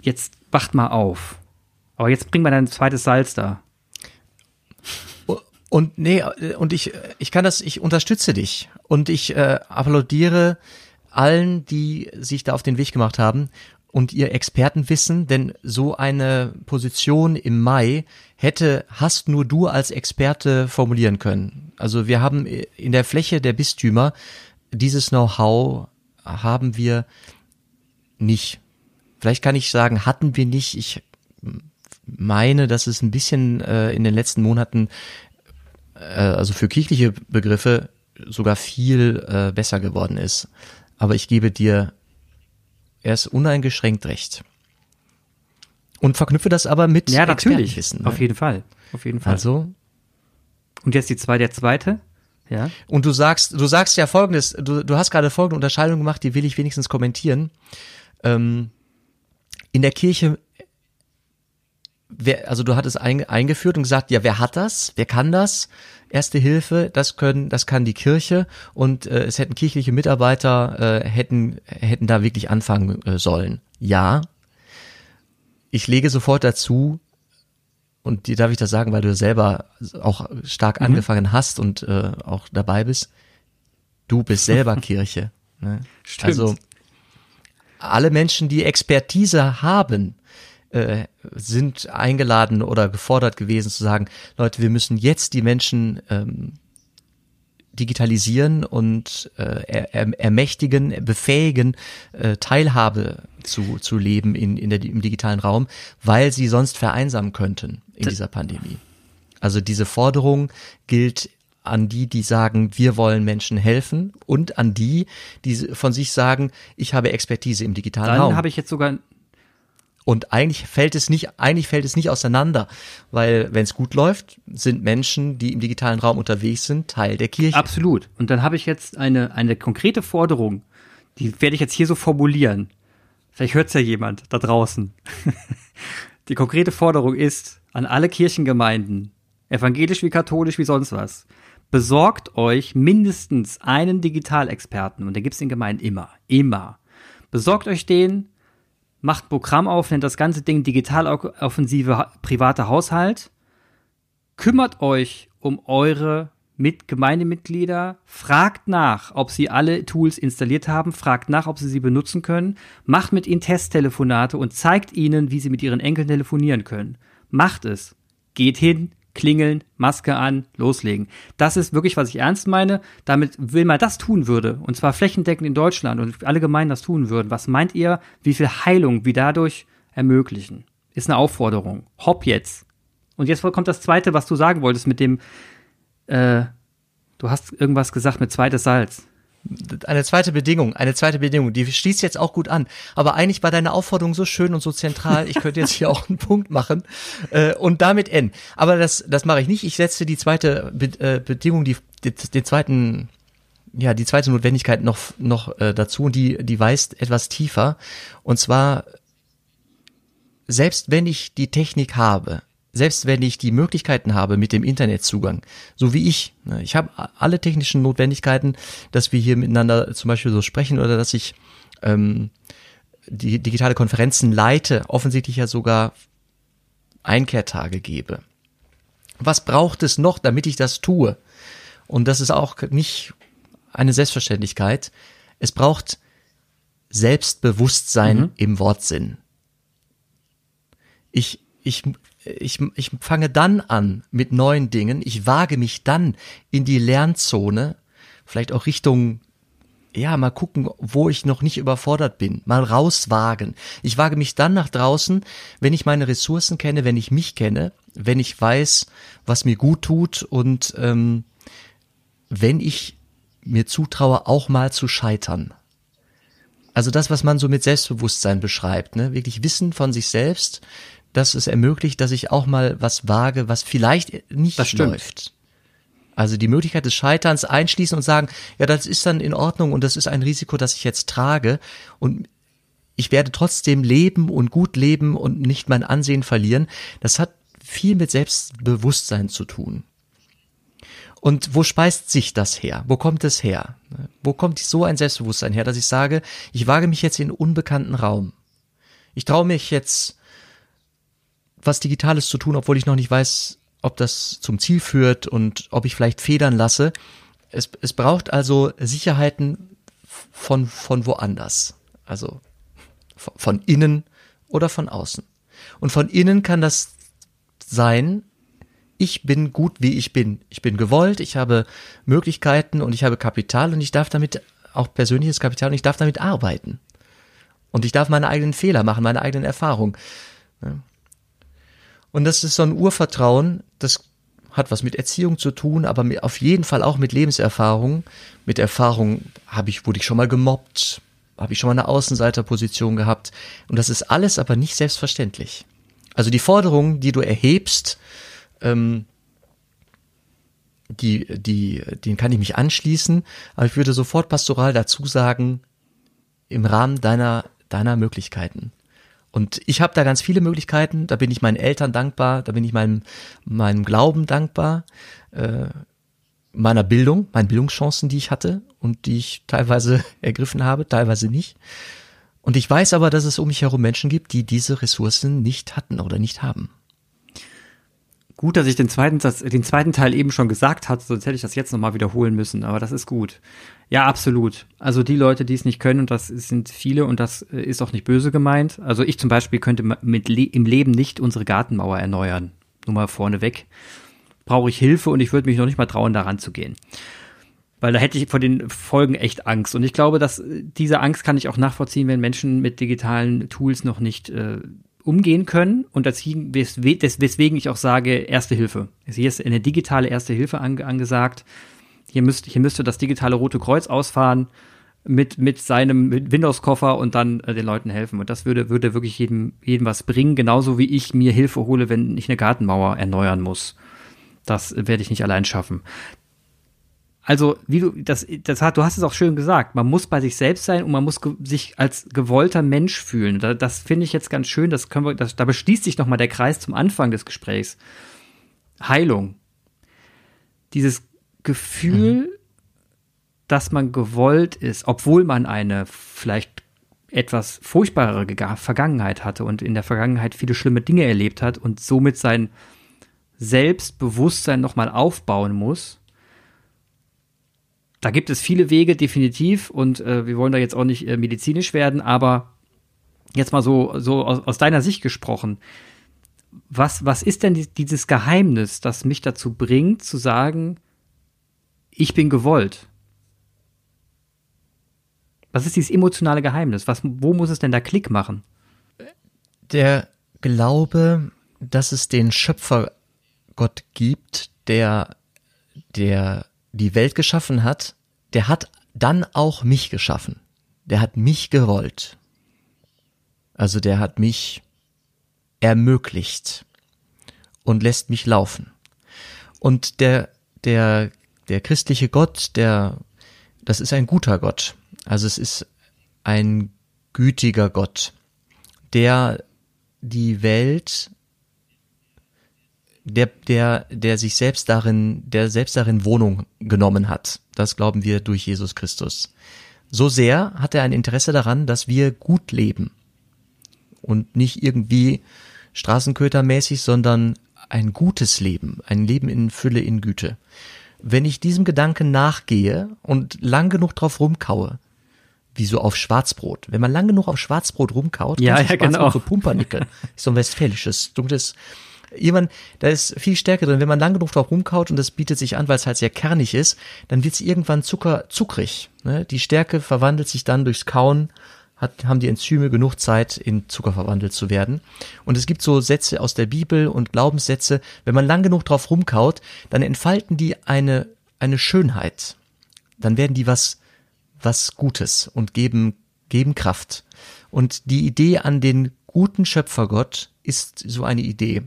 Speaker 1: jetzt wacht mal auf. Aber jetzt bring mal dein zweites Salz da.
Speaker 2: Und nee, und ich, ich kann das, ich unterstütze dich und ich äh, applaudiere allen, die sich da auf den Weg gemacht haben und ihr Expertenwissen, denn so eine Position im Mai hätte, hast nur du als Experte formulieren können. Also wir haben in der Fläche der Bistümer dieses Know-how haben wir nicht. Vielleicht kann ich sagen, hatten wir nicht. Ich meine, dass es ein bisschen äh, in den letzten Monaten äh, also für kirchliche Begriffe sogar viel äh, besser geworden ist. Aber ich gebe dir erst uneingeschränkt recht. Und verknüpfe das aber mit
Speaker 1: ja, natürlich. Ne? Auf jeden Fall. Auf jeden Fall.
Speaker 2: Also.
Speaker 1: Und jetzt die zwei, der zweite. Ja.
Speaker 2: Und du sagst, du sagst ja folgendes, du, du hast gerade folgende Unterscheidung gemacht, die will ich wenigstens kommentieren. Ähm, in der Kirche wer, also du hattest ein, eingeführt und gesagt, ja, wer hat das? Wer kann das? Erste Hilfe, das können, das kann die Kirche und äh, es hätten kirchliche Mitarbeiter äh, hätten hätten da wirklich anfangen äh, sollen. Ja, ich lege sofort dazu und dir darf ich das sagen, weil du selber auch stark mhm. angefangen hast und äh, auch dabei bist. Du bist selber Kirche. Ne?
Speaker 1: Stimmt. Also
Speaker 2: alle Menschen, die Expertise haben, äh, sind eingeladen oder gefordert gewesen zu sagen, Leute, wir müssen jetzt die Menschen ähm, digitalisieren und äh, er, ermächtigen, befähigen, äh, Teilhabe zu, zu leben in, in der, im digitalen Raum, weil sie sonst vereinsamen könnten in dieser Pandemie. Also diese Forderung gilt an die, die sagen, wir wollen Menschen helfen und an die, die von sich sagen, ich habe Expertise im digitalen
Speaker 1: Dann
Speaker 2: Raum.
Speaker 1: Dann habe ich jetzt sogar
Speaker 2: und eigentlich fällt es nicht, eigentlich fällt es nicht auseinander, weil wenn es gut läuft, sind Menschen, die im digitalen Raum unterwegs sind, Teil der Kirche.
Speaker 1: Absolut. Und dann habe ich jetzt eine, eine konkrete Forderung, die werde ich jetzt hier so formulieren. Vielleicht hört es ja jemand da draußen. die konkrete Forderung ist an alle Kirchengemeinden, evangelisch wie katholisch wie sonst was, besorgt euch mindestens einen Digitalexperten und den gibt es in Gemeinden immer, immer. Besorgt euch den, macht Programm auf, nennt das ganze Ding Digitaloffensive private Haushalt. Kümmert euch um eure mit Gemeindemitglieder, fragt nach, ob sie alle Tools installiert haben, fragt nach, ob sie sie benutzen können, macht mit ihnen Testtelefonate und zeigt ihnen, wie sie mit ihren Enkeln telefonieren können. Macht es. Geht hin, klingeln, Maske an, loslegen. Das ist wirklich, was ich ernst meine. Damit will man das tun würde, und zwar flächendeckend in Deutschland und alle Gemeinden das tun würden. Was meint ihr, wie viel Heilung wir dadurch ermöglichen? Ist eine Aufforderung. Hopp jetzt. Und jetzt kommt das Zweite, was du sagen wolltest mit dem, äh, du hast irgendwas gesagt mit zweites Salz
Speaker 2: eine zweite Bedingung, eine zweite Bedingung, die schließt jetzt auch gut an. Aber eigentlich war deine Aufforderung so schön und so zentral, ich könnte jetzt hier auch einen Punkt machen äh, und damit enden. Aber das, das mache ich nicht. Ich setze die zweite Be äh, Bedingung, die, die, den zweiten, ja, die zweite Notwendigkeit noch, noch äh, dazu und die, die weist etwas tiefer. Und zwar, selbst wenn ich die Technik habe, selbst wenn ich die Möglichkeiten habe mit dem Internetzugang, so wie ich, ne, ich habe alle technischen Notwendigkeiten, dass wir hier miteinander zum Beispiel so sprechen oder dass ich ähm, die digitale Konferenzen leite, offensichtlich ja sogar Einkehrtage gebe. Was braucht es noch, damit ich das tue? Und das ist auch nicht eine Selbstverständlichkeit. Es braucht Selbstbewusstsein mhm. im Wortsinn. Ich, ich ich, ich fange dann an mit neuen Dingen, ich wage mich dann in die Lernzone, vielleicht auch Richtung, ja, mal gucken, wo ich noch nicht überfordert bin, mal rauswagen. Ich wage mich dann nach draußen, wenn ich meine Ressourcen kenne, wenn ich mich kenne, wenn ich weiß, was mir gut tut und ähm, wenn ich mir zutraue, auch mal zu scheitern. Also das, was man so mit Selbstbewusstsein beschreibt, ne? wirklich Wissen von sich selbst, dass es ermöglicht, dass ich auch mal was wage, was vielleicht nicht das läuft. Also die Möglichkeit des Scheiterns einschließen und sagen, ja, das ist dann in Ordnung und das ist ein Risiko, das ich jetzt trage und ich werde trotzdem leben und gut leben und nicht mein Ansehen verlieren. Das hat viel mit Selbstbewusstsein zu tun. Und wo speist sich das her? Wo kommt es her? Wo kommt so ein Selbstbewusstsein her, dass ich sage, ich wage mich jetzt in unbekannten Raum. Ich traue mich jetzt was Digitales zu tun, obwohl ich noch nicht weiß, ob das zum Ziel führt und ob ich vielleicht federn lasse. Es, es braucht also Sicherheiten von, von woanders. Also von innen oder von außen. Und von innen kann das sein, ich bin gut, wie ich bin. Ich bin gewollt, ich habe Möglichkeiten und ich habe Kapital und ich darf damit auch persönliches Kapital und ich darf damit arbeiten. Und ich darf meine eigenen Fehler machen, meine eigenen Erfahrungen. Und das ist so ein Urvertrauen, das hat was mit Erziehung zu tun, aber auf jeden Fall auch mit Lebenserfahrung. Mit Erfahrung habe ich, wurde ich schon mal gemobbt, habe ich schon mal eine Außenseiterposition gehabt. Und das ist alles aber nicht selbstverständlich. Also die Forderungen, die du erhebst, ähm, die, die, den kann ich mich anschließen, aber ich würde sofort pastoral dazu sagen, im Rahmen deiner, deiner Möglichkeiten. Und ich habe da ganz viele Möglichkeiten. Da bin ich meinen Eltern dankbar, da bin ich meinem, meinem Glauben dankbar, äh, meiner Bildung, meinen Bildungschancen, die ich hatte und die ich teilweise ergriffen habe, teilweise nicht. Und ich weiß aber, dass es um mich herum Menschen gibt, die diese Ressourcen nicht hatten oder nicht haben.
Speaker 1: Gut, dass ich den zweiten, den zweiten Teil eben schon gesagt hatte, sonst hätte ich das jetzt nochmal wiederholen müssen, aber das ist gut. Ja, absolut. Also die Leute, die es nicht können, und das sind viele, und das äh, ist auch nicht böse gemeint. Also ich zum Beispiel könnte mit Le im Leben nicht unsere Gartenmauer erneuern. Nur mal vorneweg. Brauche ich Hilfe und ich würde mich noch nicht mal trauen, daran zu gehen. Weil da hätte ich vor den Folgen echt Angst. Und ich glaube, dass äh, diese Angst kann ich auch nachvollziehen, wenn Menschen mit digitalen Tools noch nicht äh, umgehen können und deswegen, weswegen ich auch sage, Erste Hilfe. Hier ist eine digitale Erste Hilfe angesagt. Hier, müsst, hier müsste das digitale Rote Kreuz ausfahren mit, mit seinem Windows-Koffer und dann äh, den Leuten helfen. Und das würde, würde wirklich jedem, jedem was bringen, genauso wie ich mir Hilfe hole, wenn ich eine Gartenmauer erneuern muss. Das werde ich nicht allein schaffen. Also wie du das das hat du hast es auch schön gesagt. Man muss bei sich selbst sein und man muss sich als gewollter Mensch fühlen. Da, das finde ich jetzt ganz schön. Das können wir das, da beschließt sich noch mal der Kreis zum Anfang des Gesprächs. Heilung. Dieses Gefühl mhm. dass man gewollt ist obwohl man eine vielleicht etwas furchtbarere Vergangenheit hatte und in der Vergangenheit viele schlimme Dinge erlebt hat und somit sein Selbstbewusstsein noch mal aufbauen muss da gibt es viele Wege, definitiv, und äh, wir wollen da jetzt auch nicht äh, medizinisch werden, aber jetzt mal so, so aus, aus deiner Sicht gesprochen, was, was ist denn dieses Geheimnis, das mich dazu bringt, zu sagen, ich bin gewollt? Was ist dieses emotionale Geheimnis? Was, wo muss es denn da Klick machen?
Speaker 2: Der Glaube, dass es den Schöpfer Gott gibt, der, der die Welt geschaffen hat, der hat dann auch mich geschaffen. Der hat mich gewollt. Also der hat mich ermöglicht und lässt mich laufen. Und der, der, der christliche Gott, der, das ist ein guter Gott. Also es ist ein gütiger Gott, der die Welt, der, der, der sich selbst darin, der selbst darin Wohnung genommen hat. Das glauben wir durch Jesus Christus. So sehr hat er ein Interesse daran, dass wir gut leben und nicht irgendwie Straßenkötermäßig, sondern ein gutes Leben, ein Leben in Fülle, in Güte. Wenn ich diesem Gedanken nachgehe und lang genug drauf rumkaue, wie so auf Schwarzbrot. Wenn man lang genug auf Schwarzbrot rumkaut,
Speaker 1: ja, ja, genau.
Speaker 2: so Pumpernickel, so ein westfälisches, dunkles, jemand, da ist viel Stärke drin. Wenn man lang genug drauf rumkaut und das bietet sich an, weil es halt sehr kernig ist, dann wird es irgendwann zucker, zuckrig. Ne? Die Stärke verwandelt sich dann durchs Kauen hat, haben die Enzyme genug Zeit, in Zucker verwandelt zu werden. Und es gibt so Sätze aus der Bibel und Glaubenssätze, wenn man lang genug drauf rumkaut, dann entfalten die eine, eine Schönheit. Dann werden die was, was Gutes und geben, geben Kraft. Und die Idee an den guten Schöpfergott ist so eine Idee.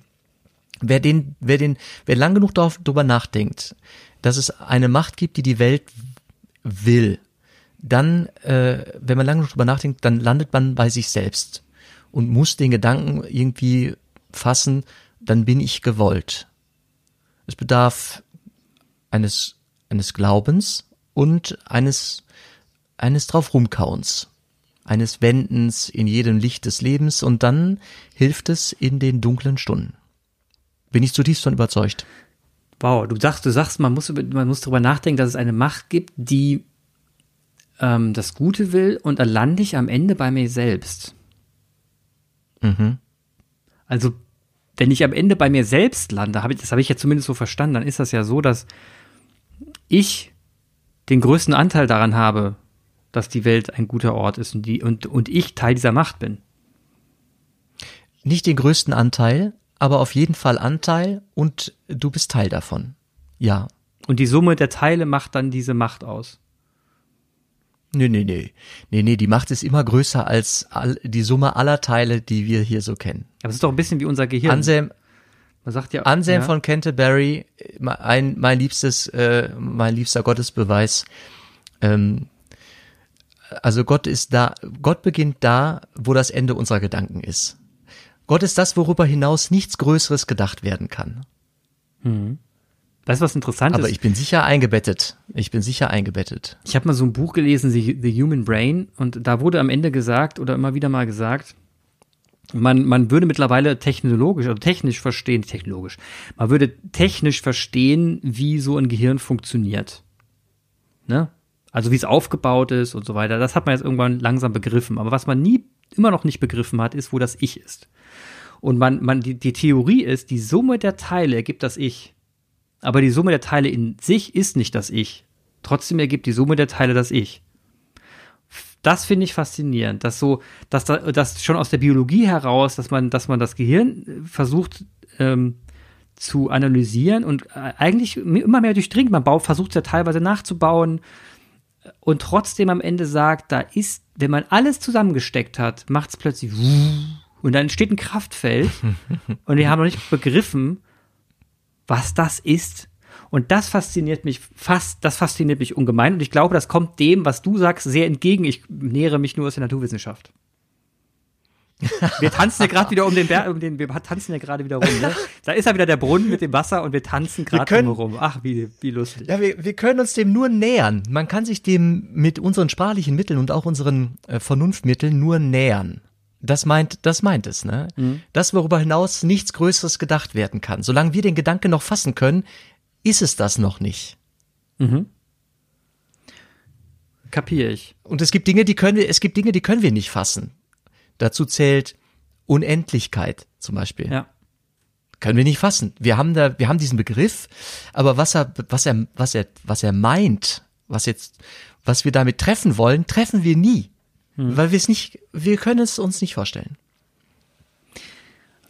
Speaker 2: Wer den, wer den, wer lang genug darüber nachdenkt, dass es eine Macht gibt, die die Welt will, dann, äh, wenn man lange drüber nachdenkt, dann landet man bei sich selbst und muss den Gedanken irgendwie fassen, dann bin ich gewollt. Es bedarf eines, eines Glaubens und eines, eines drauf rumkauens, eines Wendens in jedem Licht des Lebens und dann hilft es in den dunklen Stunden. Bin ich zutiefst von überzeugt.
Speaker 1: Wow, du sagst, du sagst, man muss, man muss darüber nachdenken, dass es eine Macht gibt, die ähm, das Gute will und dann lande ich am Ende bei mir selbst. Mhm. Also, wenn ich am Ende bei mir selbst lande, hab ich, das habe ich ja zumindest so verstanden, dann ist das ja so, dass ich den größten Anteil daran habe, dass die Welt ein guter Ort ist und, die, und, und ich Teil dieser Macht bin.
Speaker 2: Nicht den größten Anteil, aber auf jeden Fall Anteil und du bist Teil davon. Ja.
Speaker 1: Und die Summe der Teile macht dann diese Macht aus.
Speaker 2: Nee, nee, nee. Nee, nee, die Macht ist immer größer als all, die Summe aller Teile, die wir hier so kennen.
Speaker 1: Aber es ist doch ein bisschen wie unser Gehirn.
Speaker 2: Anselm, Man sagt ja, Anselm ja. von Canterbury, ein, mein liebstes, äh, mein liebster Gottesbeweis. Ähm, also Gott ist da, Gott beginnt da, wo das Ende unserer Gedanken ist. Gott ist das, worüber hinaus nichts Größeres gedacht werden kann.
Speaker 1: Hm. Weißt du, was interessant
Speaker 2: Aber ist? ich bin sicher eingebettet. Ich bin sicher eingebettet.
Speaker 1: Ich habe mal so ein Buch gelesen, The, The Human Brain, und da wurde am Ende gesagt oder immer wieder mal gesagt, man, man würde mittlerweile technologisch oder technisch verstehen, technologisch, man würde technisch verstehen, wie so ein Gehirn funktioniert. Ne? Also wie es aufgebaut ist und so weiter. Das hat man jetzt irgendwann langsam begriffen. Aber was man nie, immer noch nicht begriffen hat, ist, wo das Ich ist. Und man, man, die, die Theorie ist, die Summe der Teile ergibt das Ich. Aber die Summe der Teile in sich ist nicht das Ich. Trotzdem ergibt die Summe der Teile das Ich. Das finde ich faszinierend, dass so, dass da, dass schon aus der Biologie heraus, dass man, dass man das Gehirn äh, versucht ähm, zu analysieren und äh, eigentlich immer mehr durchdringt. Man baut, versucht es ja teilweise nachzubauen und trotzdem am Ende sagt, da ist, wenn man alles zusammengesteckt hat, macht es plötzlich und dann entsteht ein Kraftfeld und wir haben noch nicht begriffen, was das ist. Und das fasziniert mich fast, das fasziniert mich ungemein. Und ich glaube, das kommt dem, was du sagst, sehr entgegen. Ich nähere mich nur aus der Naturwissenschaft. Wir tanzen ja gerade wieder um den Berg, um den, wir tanzen ja gerade wieder rum. Ne? Da ist ja wieder der Brunnen mit dem Wasser und wir tanzen gerade rum. Ach, wie, wie lustig.
Speaker 2: Ja, wir, wir können uns dem nur nähern. Man kann sich dem mit unseren sprachlichen Mitteln und auch unseren äh, Vernunftmitteln nur nähern. Das meint, das meint es, ne? Mhm. Das, worüber hinaus nichts Größeres gedacht werden kann. Solange wir den Gedanken noch fassen können, ist es das noch nicht. Mhm.
Speaker 1: kapiere ich.
Speaker 2: Und es gibt Dinge, die können wir, es gibt Dinge, die können wir nicht fassen. Dazu zählt Unendlichkeit zum Beispiel.
Speaker 1: Ja.
Speaker 2: Können wir nicht fassen. Wir haben da, wir haben diesen Begriff, aber was er, was er, was er, was er meint, was jetzt, was wir damit treffen wollen, treffen wir nie. Hm. Weil wir es nicht, wir können es uns nicht vorstellen.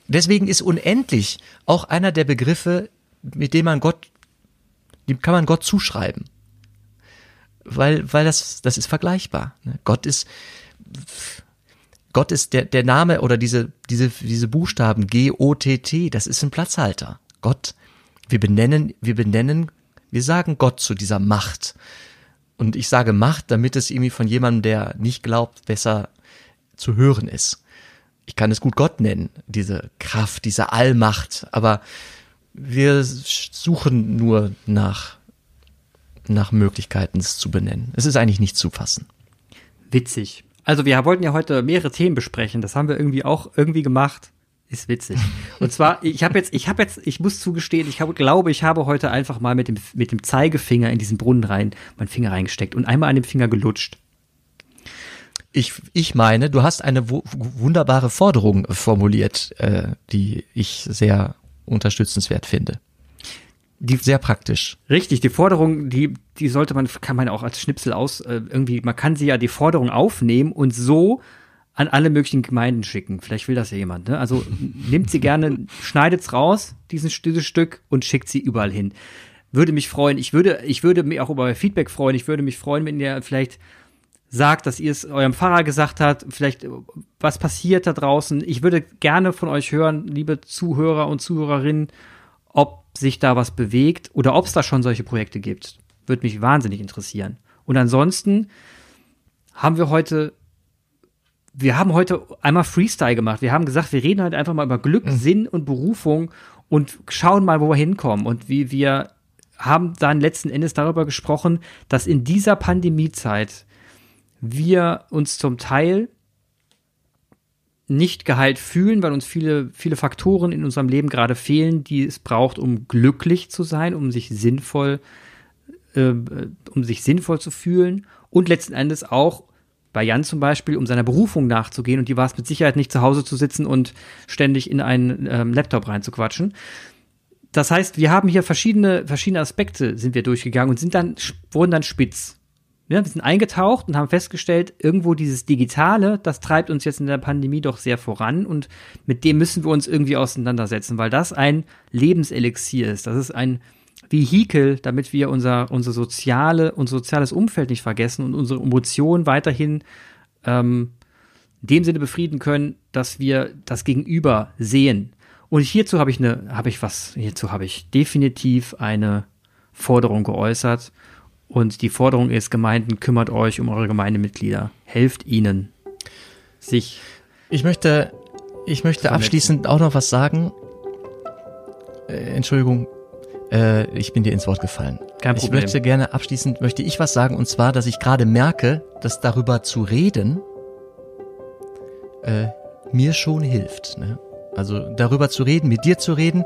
Speaker 2: Deswegen ist unendlich auch einer der Begriffe, mit dem man Gott, dem kann man Gott zuschreiben. Weil, weil das, das ist vergleichbar. Ne? Gott ist, Gott ist der, der Name oder diese, diese, diese Buchstaben G-O-T-T, das ist ein Platzhalter. Gott, wir benennen, wir benennen, wir sagen Gott zu dieser Macht. Und ich sage Macht, damit es irgendwie von jemandem, der nicht glaubt, besser zu hören ist. Ich kann es gut Gott nennen, diese Kraft, diese Allmacht, aber wir suchen nur nach, nach Möglichkeiten, es zu benennen. Es ist eigentlich nicht zu fassen.
Speaker 1: Witzig. Also wir wollten ja heute mehrere Themen besprechen. Das haben wir irgendwie auch irgendwie gemacht. Ist witzig. Und zwar, ich habe jetzt, ich habe jetzt, ich muss zugestehen, ich habe, glaube, ich habe heute einfach mal mit dem, mit dem Zeigefinger in diesen Brunnen rein, meinen Finger reingesteckt und einmal an dem Finger gelutscht.
Speaker 2: Ich, ich meine, du hast eine wunderbare Forderung formuliert, äh, die ich sehr unterstützenswert finde. Die sehr praktisch.
Speaker 1: Richtig, die Forderung, die, die sollte man, kann man auch als Schnipsel aus, äh, irgendwie, man kann sie ja die Forderung aufnehmen und so an alle möglichen Gemeinden schicken. Vielleicht will das ja jemand. Ne? Also nimmt sie gerne, schneidet's raus, diesen, dieses Stück, und schickt sie überall hin. Würde mich freuen. Ich würde, ich würde mich auch über Feedback freuen. Ich würde mich freuen, wenn ihr vielleicht sagt, dass ihr es eurem Pfarrer gesagt habt, vielleicht was passiert da draußen. Ich würde gerne von euch hören, liebe Zuhörer und Zuhörerinnen, ob sich da was bewegt oder ob es da schon solche Projekte gibt. Würde mich wahnsinnig interessieren. Und ansonsten haben wir heute wir haben heute einmal Freestyle gemacht. Wir haben gesagt, wir reden halt einfach mal über Glück, mhm. Sinn und Berufung und schauen mal, wo wir hinkommen. Und wie wir haben dann letzten Endes darüber gesprochen, dass in dieser Pandemiezeit wir uns zum Teil nicht geheilt fühlen, weil uns viele, viele Faktoren in unserem Leben gerade fehlen, die es braucht, um glücklich zu sein, um sich sinnvoll, äh, um sich sinnvoll zu fühlen und letzten Endes auch bei Jan zum Beispiel, um seiner Berufung nachzugehen und die war es mit Sicherheit nicht zu Hause zu sitzen und ständig in einen ähm, Laptop reinzuquatschen. Das heißt, wir haben hier verschiedene, verschiedene Aspekte sind wir durchgegangen und sind dann, wurden dann spitz. Ja, wir sind eingetaucht und haben festgestellt, irgendwo dieses Digitale, das treibt uns jetzt in der Pandemie doch sehr voran und mit dem müssen wir uns irgendwie auseinandersetzen, weil das ein Lebenselixier ist. Das ist ein Vehikel, damit wir unser, unser, soziale, unser soziales Umfeld nicht vergessen und unsere Emotionen weiterhin ähm, in dem Sinne befrieden können, dass wir das Gegenüber sehen. Und hierzu habe ich eine, habe ich was, hierzu habe ich definitiv eine Forderung geäußert. Und die Forderung ist, Gemeinden, kümmert euch um eure Gemeindemitglieder. Helft ihnen, sich.
Speaker 2: Ich möchte, ich möchte abschließend auch noch was sagen. Äh, Entschuldigung, äh, ich bin dir ins Wort gefallen. Kein Problem. Ich möchte gerne abschließend, möchte ich was sagen, und zwar, dass ich gerade merke, dass darüber zu reden äh, mir schon hilft. Ne? Also darüber zu reden, mit dir zu reden,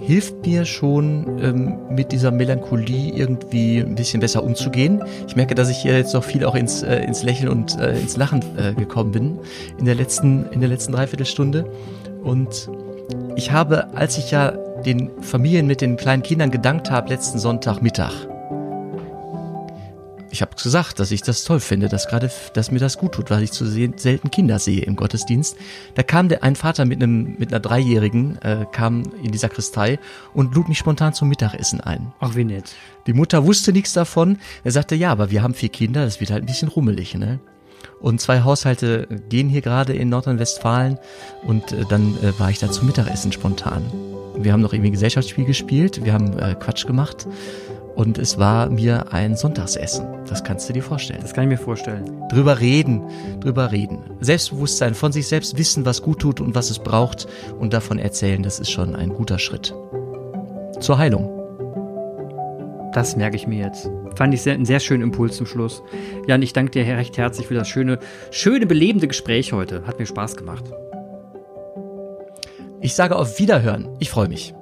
Speaker 2: hilft mir schon, ähm, mit dieser Melancholie irgendwie ein bisschen besser umzugehen. Ich merke, dass ich hier jetzt noch viel auch ins, äh, ins Lächeln und äh, ins Lachen äh, gekommen bin in der letzten, in der letzten Dreiviertelstunde. Und ich habe, als ich ja den Familien mit den kleinen Kindern gedankt habe letzten Sonntagmittag. Ich habe gesagt, dass ich das toll finde, dass gerade, dass mir das gut tut, weil ich zu selten Kinder sehe im Gottesdienst. Da kam der, ein Vater mit einem mit einer Dreijährigen äh, kam in die Sakristei und lud mich spontan zum Mittagessen ein.
Speaker 1: Ach wie nett.
Speaker 2: Die Mutter wusste nichts davon. Er sagte, ja, aber wir haben vier Kinder, das wird halt ein bisschen rummelig, ne? Und zwei Haushalte gehen hier gerade in Nordrhein-Westfalen und äh, dann äh, war ich da zum Mittagessen spontan. Wir haben noch irgendwie Gesellschaftsspiel gespielt, wir haben äh, Quatsch gemacht und es war mir ein Sonntagsessen. Das kannst du dir vorstellen.
Speaker 1: Das kann ich mir vorstellen.
Speaker 2: Drüber reden, drüber reden. Selbstbewusstsein, von sich selbst wissen, was gut tut und was es braucht und davon erzählen, das ist schon ein guter Schritt. Zur Heilung.
Speaker 1: Das merke ich mir jetzt. Fand ich sehr, einen sehr schönen Impuls zum Schluss. Jan, ich danke dir recht herzlich für das schöne, schöne, belebende Gespräch heute. Hat mir Spaß gemacht.
Speaker 2: Ich sage auf Wiederhören. Ich freue mich.